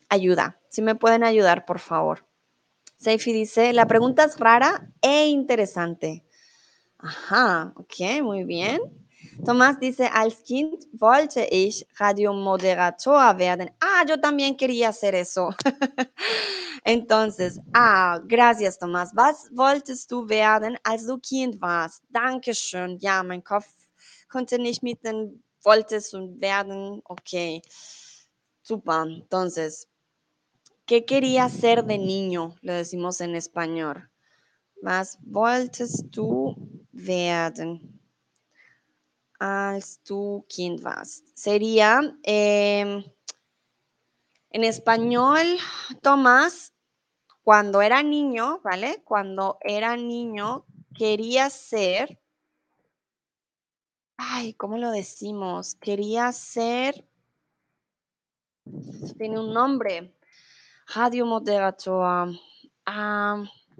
ayuda. Si me pueden ayudar, por favor. Seifi dice, la pregunta es rara e interesante. Ajá, ok, muy bien. Tomás dice, als Kind wollte ich Radiomoderator werden. Ah, yo también quería hacer eso. [laughs] Entonces, ah, gracias, Tomás. Was wolltest du werden, als du Kind warst? Dankeschön. Ja, mein Kopf konnte nicht mit den wolltest und werden. Ok. Super. Entonces, ¿qué quería ser de niño? Le decimos en español. Was wolltest du werden? Als du Kind warst. Sería em, en español, Tomás, cuando era niño, ¿vale? Cuando era niño, quería ser. Ay, ¿cómo lo decimos? Quería ser. Tiene un nombre. Radio Moderator.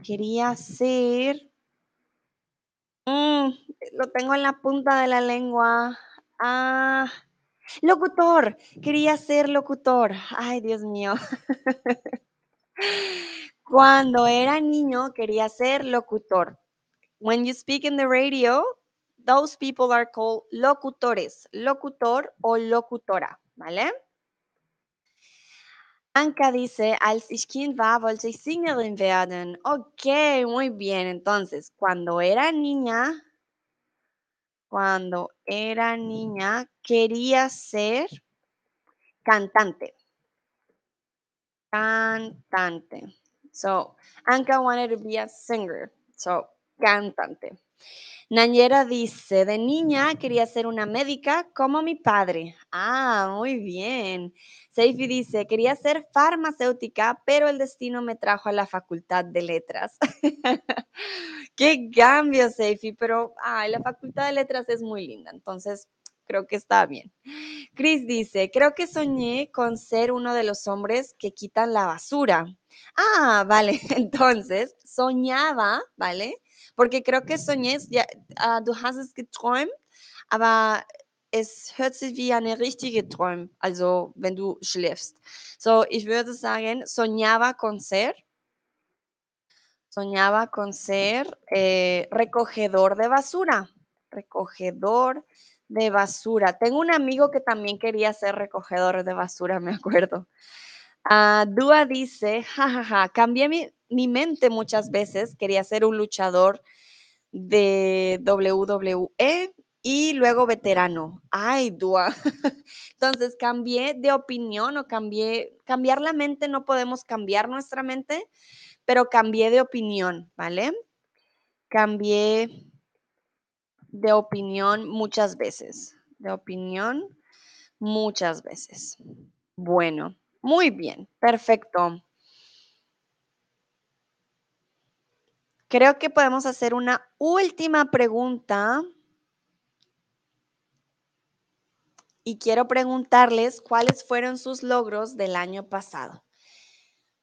Quería ser. Mm, lo tengo en la punta de la lengua. Ah, locutor. Quería ser locutor. Ay, Dios mío. [laughs] Cuando era niño quería ser locutor. When you speak in the radio, those people are called locutores, locutor o locutora, ¿vale? Anka dice, als ich Kind war, wollte ich Sängerin werden. Ok, muy bien. Entonces, cuando era niña, cuando era niña, quería ser cantante. Cantante. So, Anka wanted to be a singer. So, cantante. Nayera dice, de niña quería ser una médica como mi padre. Ah, muy bien. Seifi dice, quería ser farmacéutica, pero el destino me trajo a la facultad de letras. [laughs] Qué cambio, Seifi, pero ay, la facultad de letras es muy linda, entonces creo que está bien. Chris dice, creo que soñé con ser uno de los hombres que quitan la basura. Ah, vale, [laughs] entonces soñaba, ¿vale? Porque creo que soñé, ja, uh, du hast es geträumt, aber es hört sich wie eine richtige Träum, also wenn du schläfst. So, ich würde sagen, soñaba con ser, soñaba con ser eh, recogedor de basura, recogedor de basura. Tengo un amigo que también quería ser recogedor de basura, [laughs] me acuerdo. Uh, Dua dice, jajaja, ja, ja, cambié mi, mi mente muchas veces, quería ser un luchador de WWE y luego veterano. Ay, Dua. [laughs] Entonces cambié de opinión o cambié, cambiar la mente, no podemos cambiar nuestra mente, pero cambié de opinión, ¿vale? Cambié de opinión muchas veces, de opinión muchas veces. Bueno, muy bien, perfecto. Creo que podemos hacer una última pregunta. Y quiero preguntarles cuáles fueron sus logros del año pasado.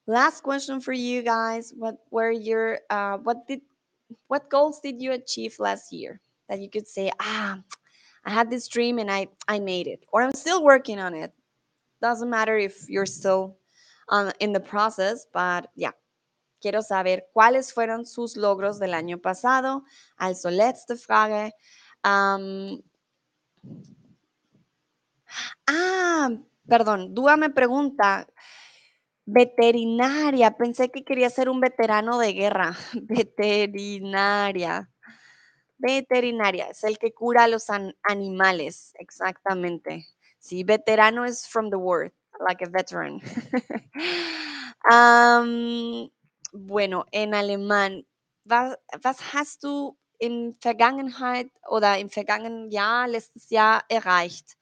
Last question for you guys. What were your, uh, what did, what goals did you achieve last year? That you could say, ah, I had this dream and I, I made it. Or I'm still working on it. Doesn't matter if you're still um, in the process, but yeah, Quiero saber cuáles fueron sus logros del año pasado. Also letzte Frage. Um, ah, perdón, Dúa me pregunta, veterinaria, pensé que quería ser un veterano de guerra. [laughs] Veterinaria. Veterinaria, es el que cura a los an animales, exactamente. Sí, veterano es from the word, like a veteran. [laughs] um, Bueno, en alemán, was, was hast du in Vergangenheit oder im vergangenen Jahr, letztes Jahr erreicht?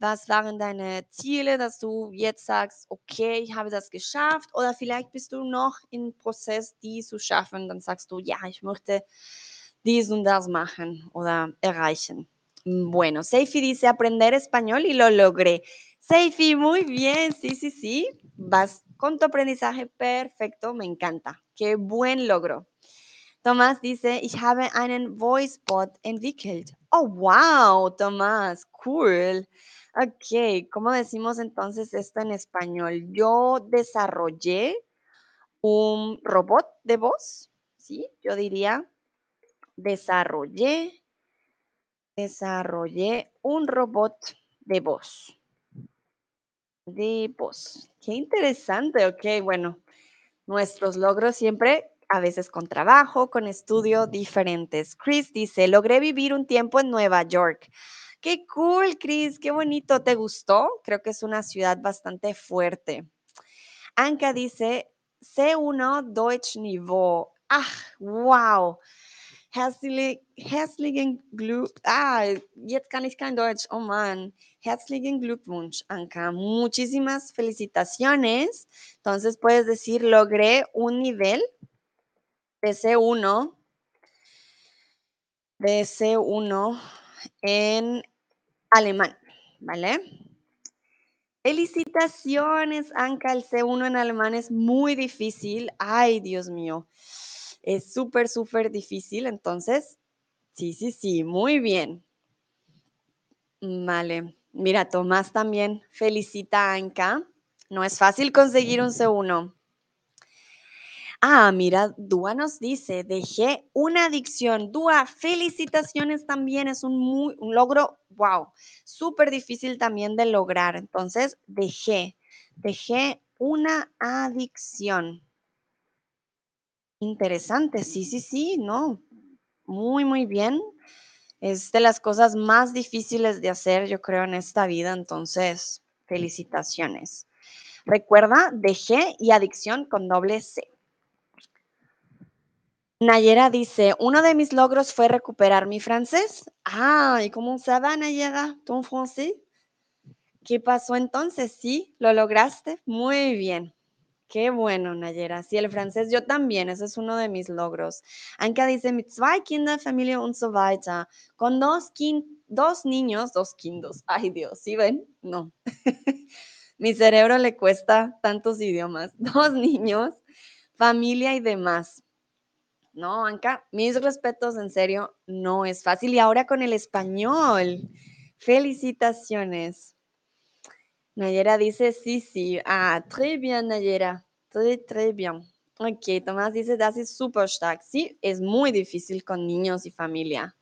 Was waren deine Ziele, dass du jetzt sagst, okay, ich habe das geschafft? Oder vielleicht bist du noch im Prozess, die zu schaffen. Dann sagst du, ja, ich möchte dies und das machen oder erreichen. Bueno, Seifi dice aprender español y lo logré. Seifi, muy bien, sí, sí, sí. Vas con tu aprendizaje perfecto, me encanta. Qué buen logro. Tomás dice, ich habe einen Voicebot entwickelt. Oh, wow, Tomás, cool. Ok, ¿cómo decimos entonces esto en español? Yo desarrollé un robot de voz, ¿sí? Yo diría, desarrollé, desarrollé un robot de voz de voz. Qué interesante, ok, bueno, nuestros logros siempre, a veces con trabajo, con estudio diferentes. Chris dice, logré vivir un tiempo en Nueva York. Qué cool, Chris, qué bonito, ¿te gustó? Creo que es una ciudad bastante fuerte. Anka dice, C1 Deutsch Niveau. Ach, wow. Herzlich, herzlichen Glück. Ah, jetzt kann ich kein Deutsch. Oh Mann. Herzlichen Glückwunsch, Anka. Muchísimas felicitaciones. Entonces puedes decir, logré un nivel de C1, de C1 en alemán, ¿vale? Felicitaciones, Anka. El C1 en alemán es muy difícil. Ay, Dios mío. Es súper, súper difícil. Entonces, sí, sí, sí, muy bien. Vale. Mira, Tomás también felicita a Anka. No es fácil conseguir un [laughs] C1. Ah, mira, Dúa nos dice, dejé una adicción. Dúa, felicitaciones también, es un, muy, un logro, wow, súper difícil también de lograr. Entonces, dejé, dejé una adicción. Interesante, sí, sí, sí, no, muy, muy bien. Es de las cosas más difíciles de hacer, yo creo, en esta vida. Entonces, felicitaciones. Recuerda, dejé y adicción con doble C. Nayera dice, uno de mis logros fue recuperar mi francés. Ah, ¿y cómo se va, Nayera? ¿Tu francés? ¿Qué pasó entonces? Sí, lo lograste. Muy bien. Qué bueno, Nayera. Sí, el francés yo también, ese es uno de mis logros. Anka dice, mit zwei Kinder, Familie und so weiter. Con dos, dos niños, dos kindos. Ay, Dios, ¿sí ven? No. [laughs] Mi cerebro le cuesta tantos idiomas. [laughs] Dos niños, familia y demás. No, Anka, mis respetos, en serio, no es fácil. Y ahora con el español. Felicitaciones. Nayera dice sí, sí. Ah, très bien, Nayera. Très, très bien. Ok, Tomás dice, das ist super stark. Sí, es muy difícil con niños y familia.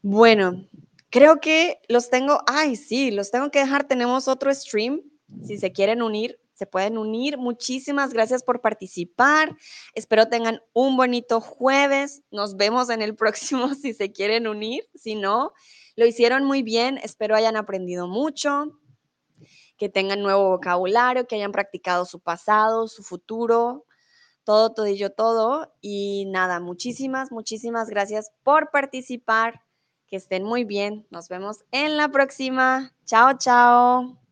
Bueno, creo que los tengo, ay, sí, los tengo que dejar. Tenemos otro stream. Si se quieren unir, se pueden unir. Muchísimas gracias por participar. Espero tengan un bonito jueves. Nos vemos en el [laughs] próximo si se quieren unir. Si no, lo hicieron muy bien. Espero hayan aprendido mucho, que tengan nuevo vocabulario, que hayan practicado su pasado, su futuro, todo, todo y yo, todo. Y nada, muchísimas, muchísimas gracias por participar. Que estén muy bien. Nos vemos en la próxima. Chao, chao.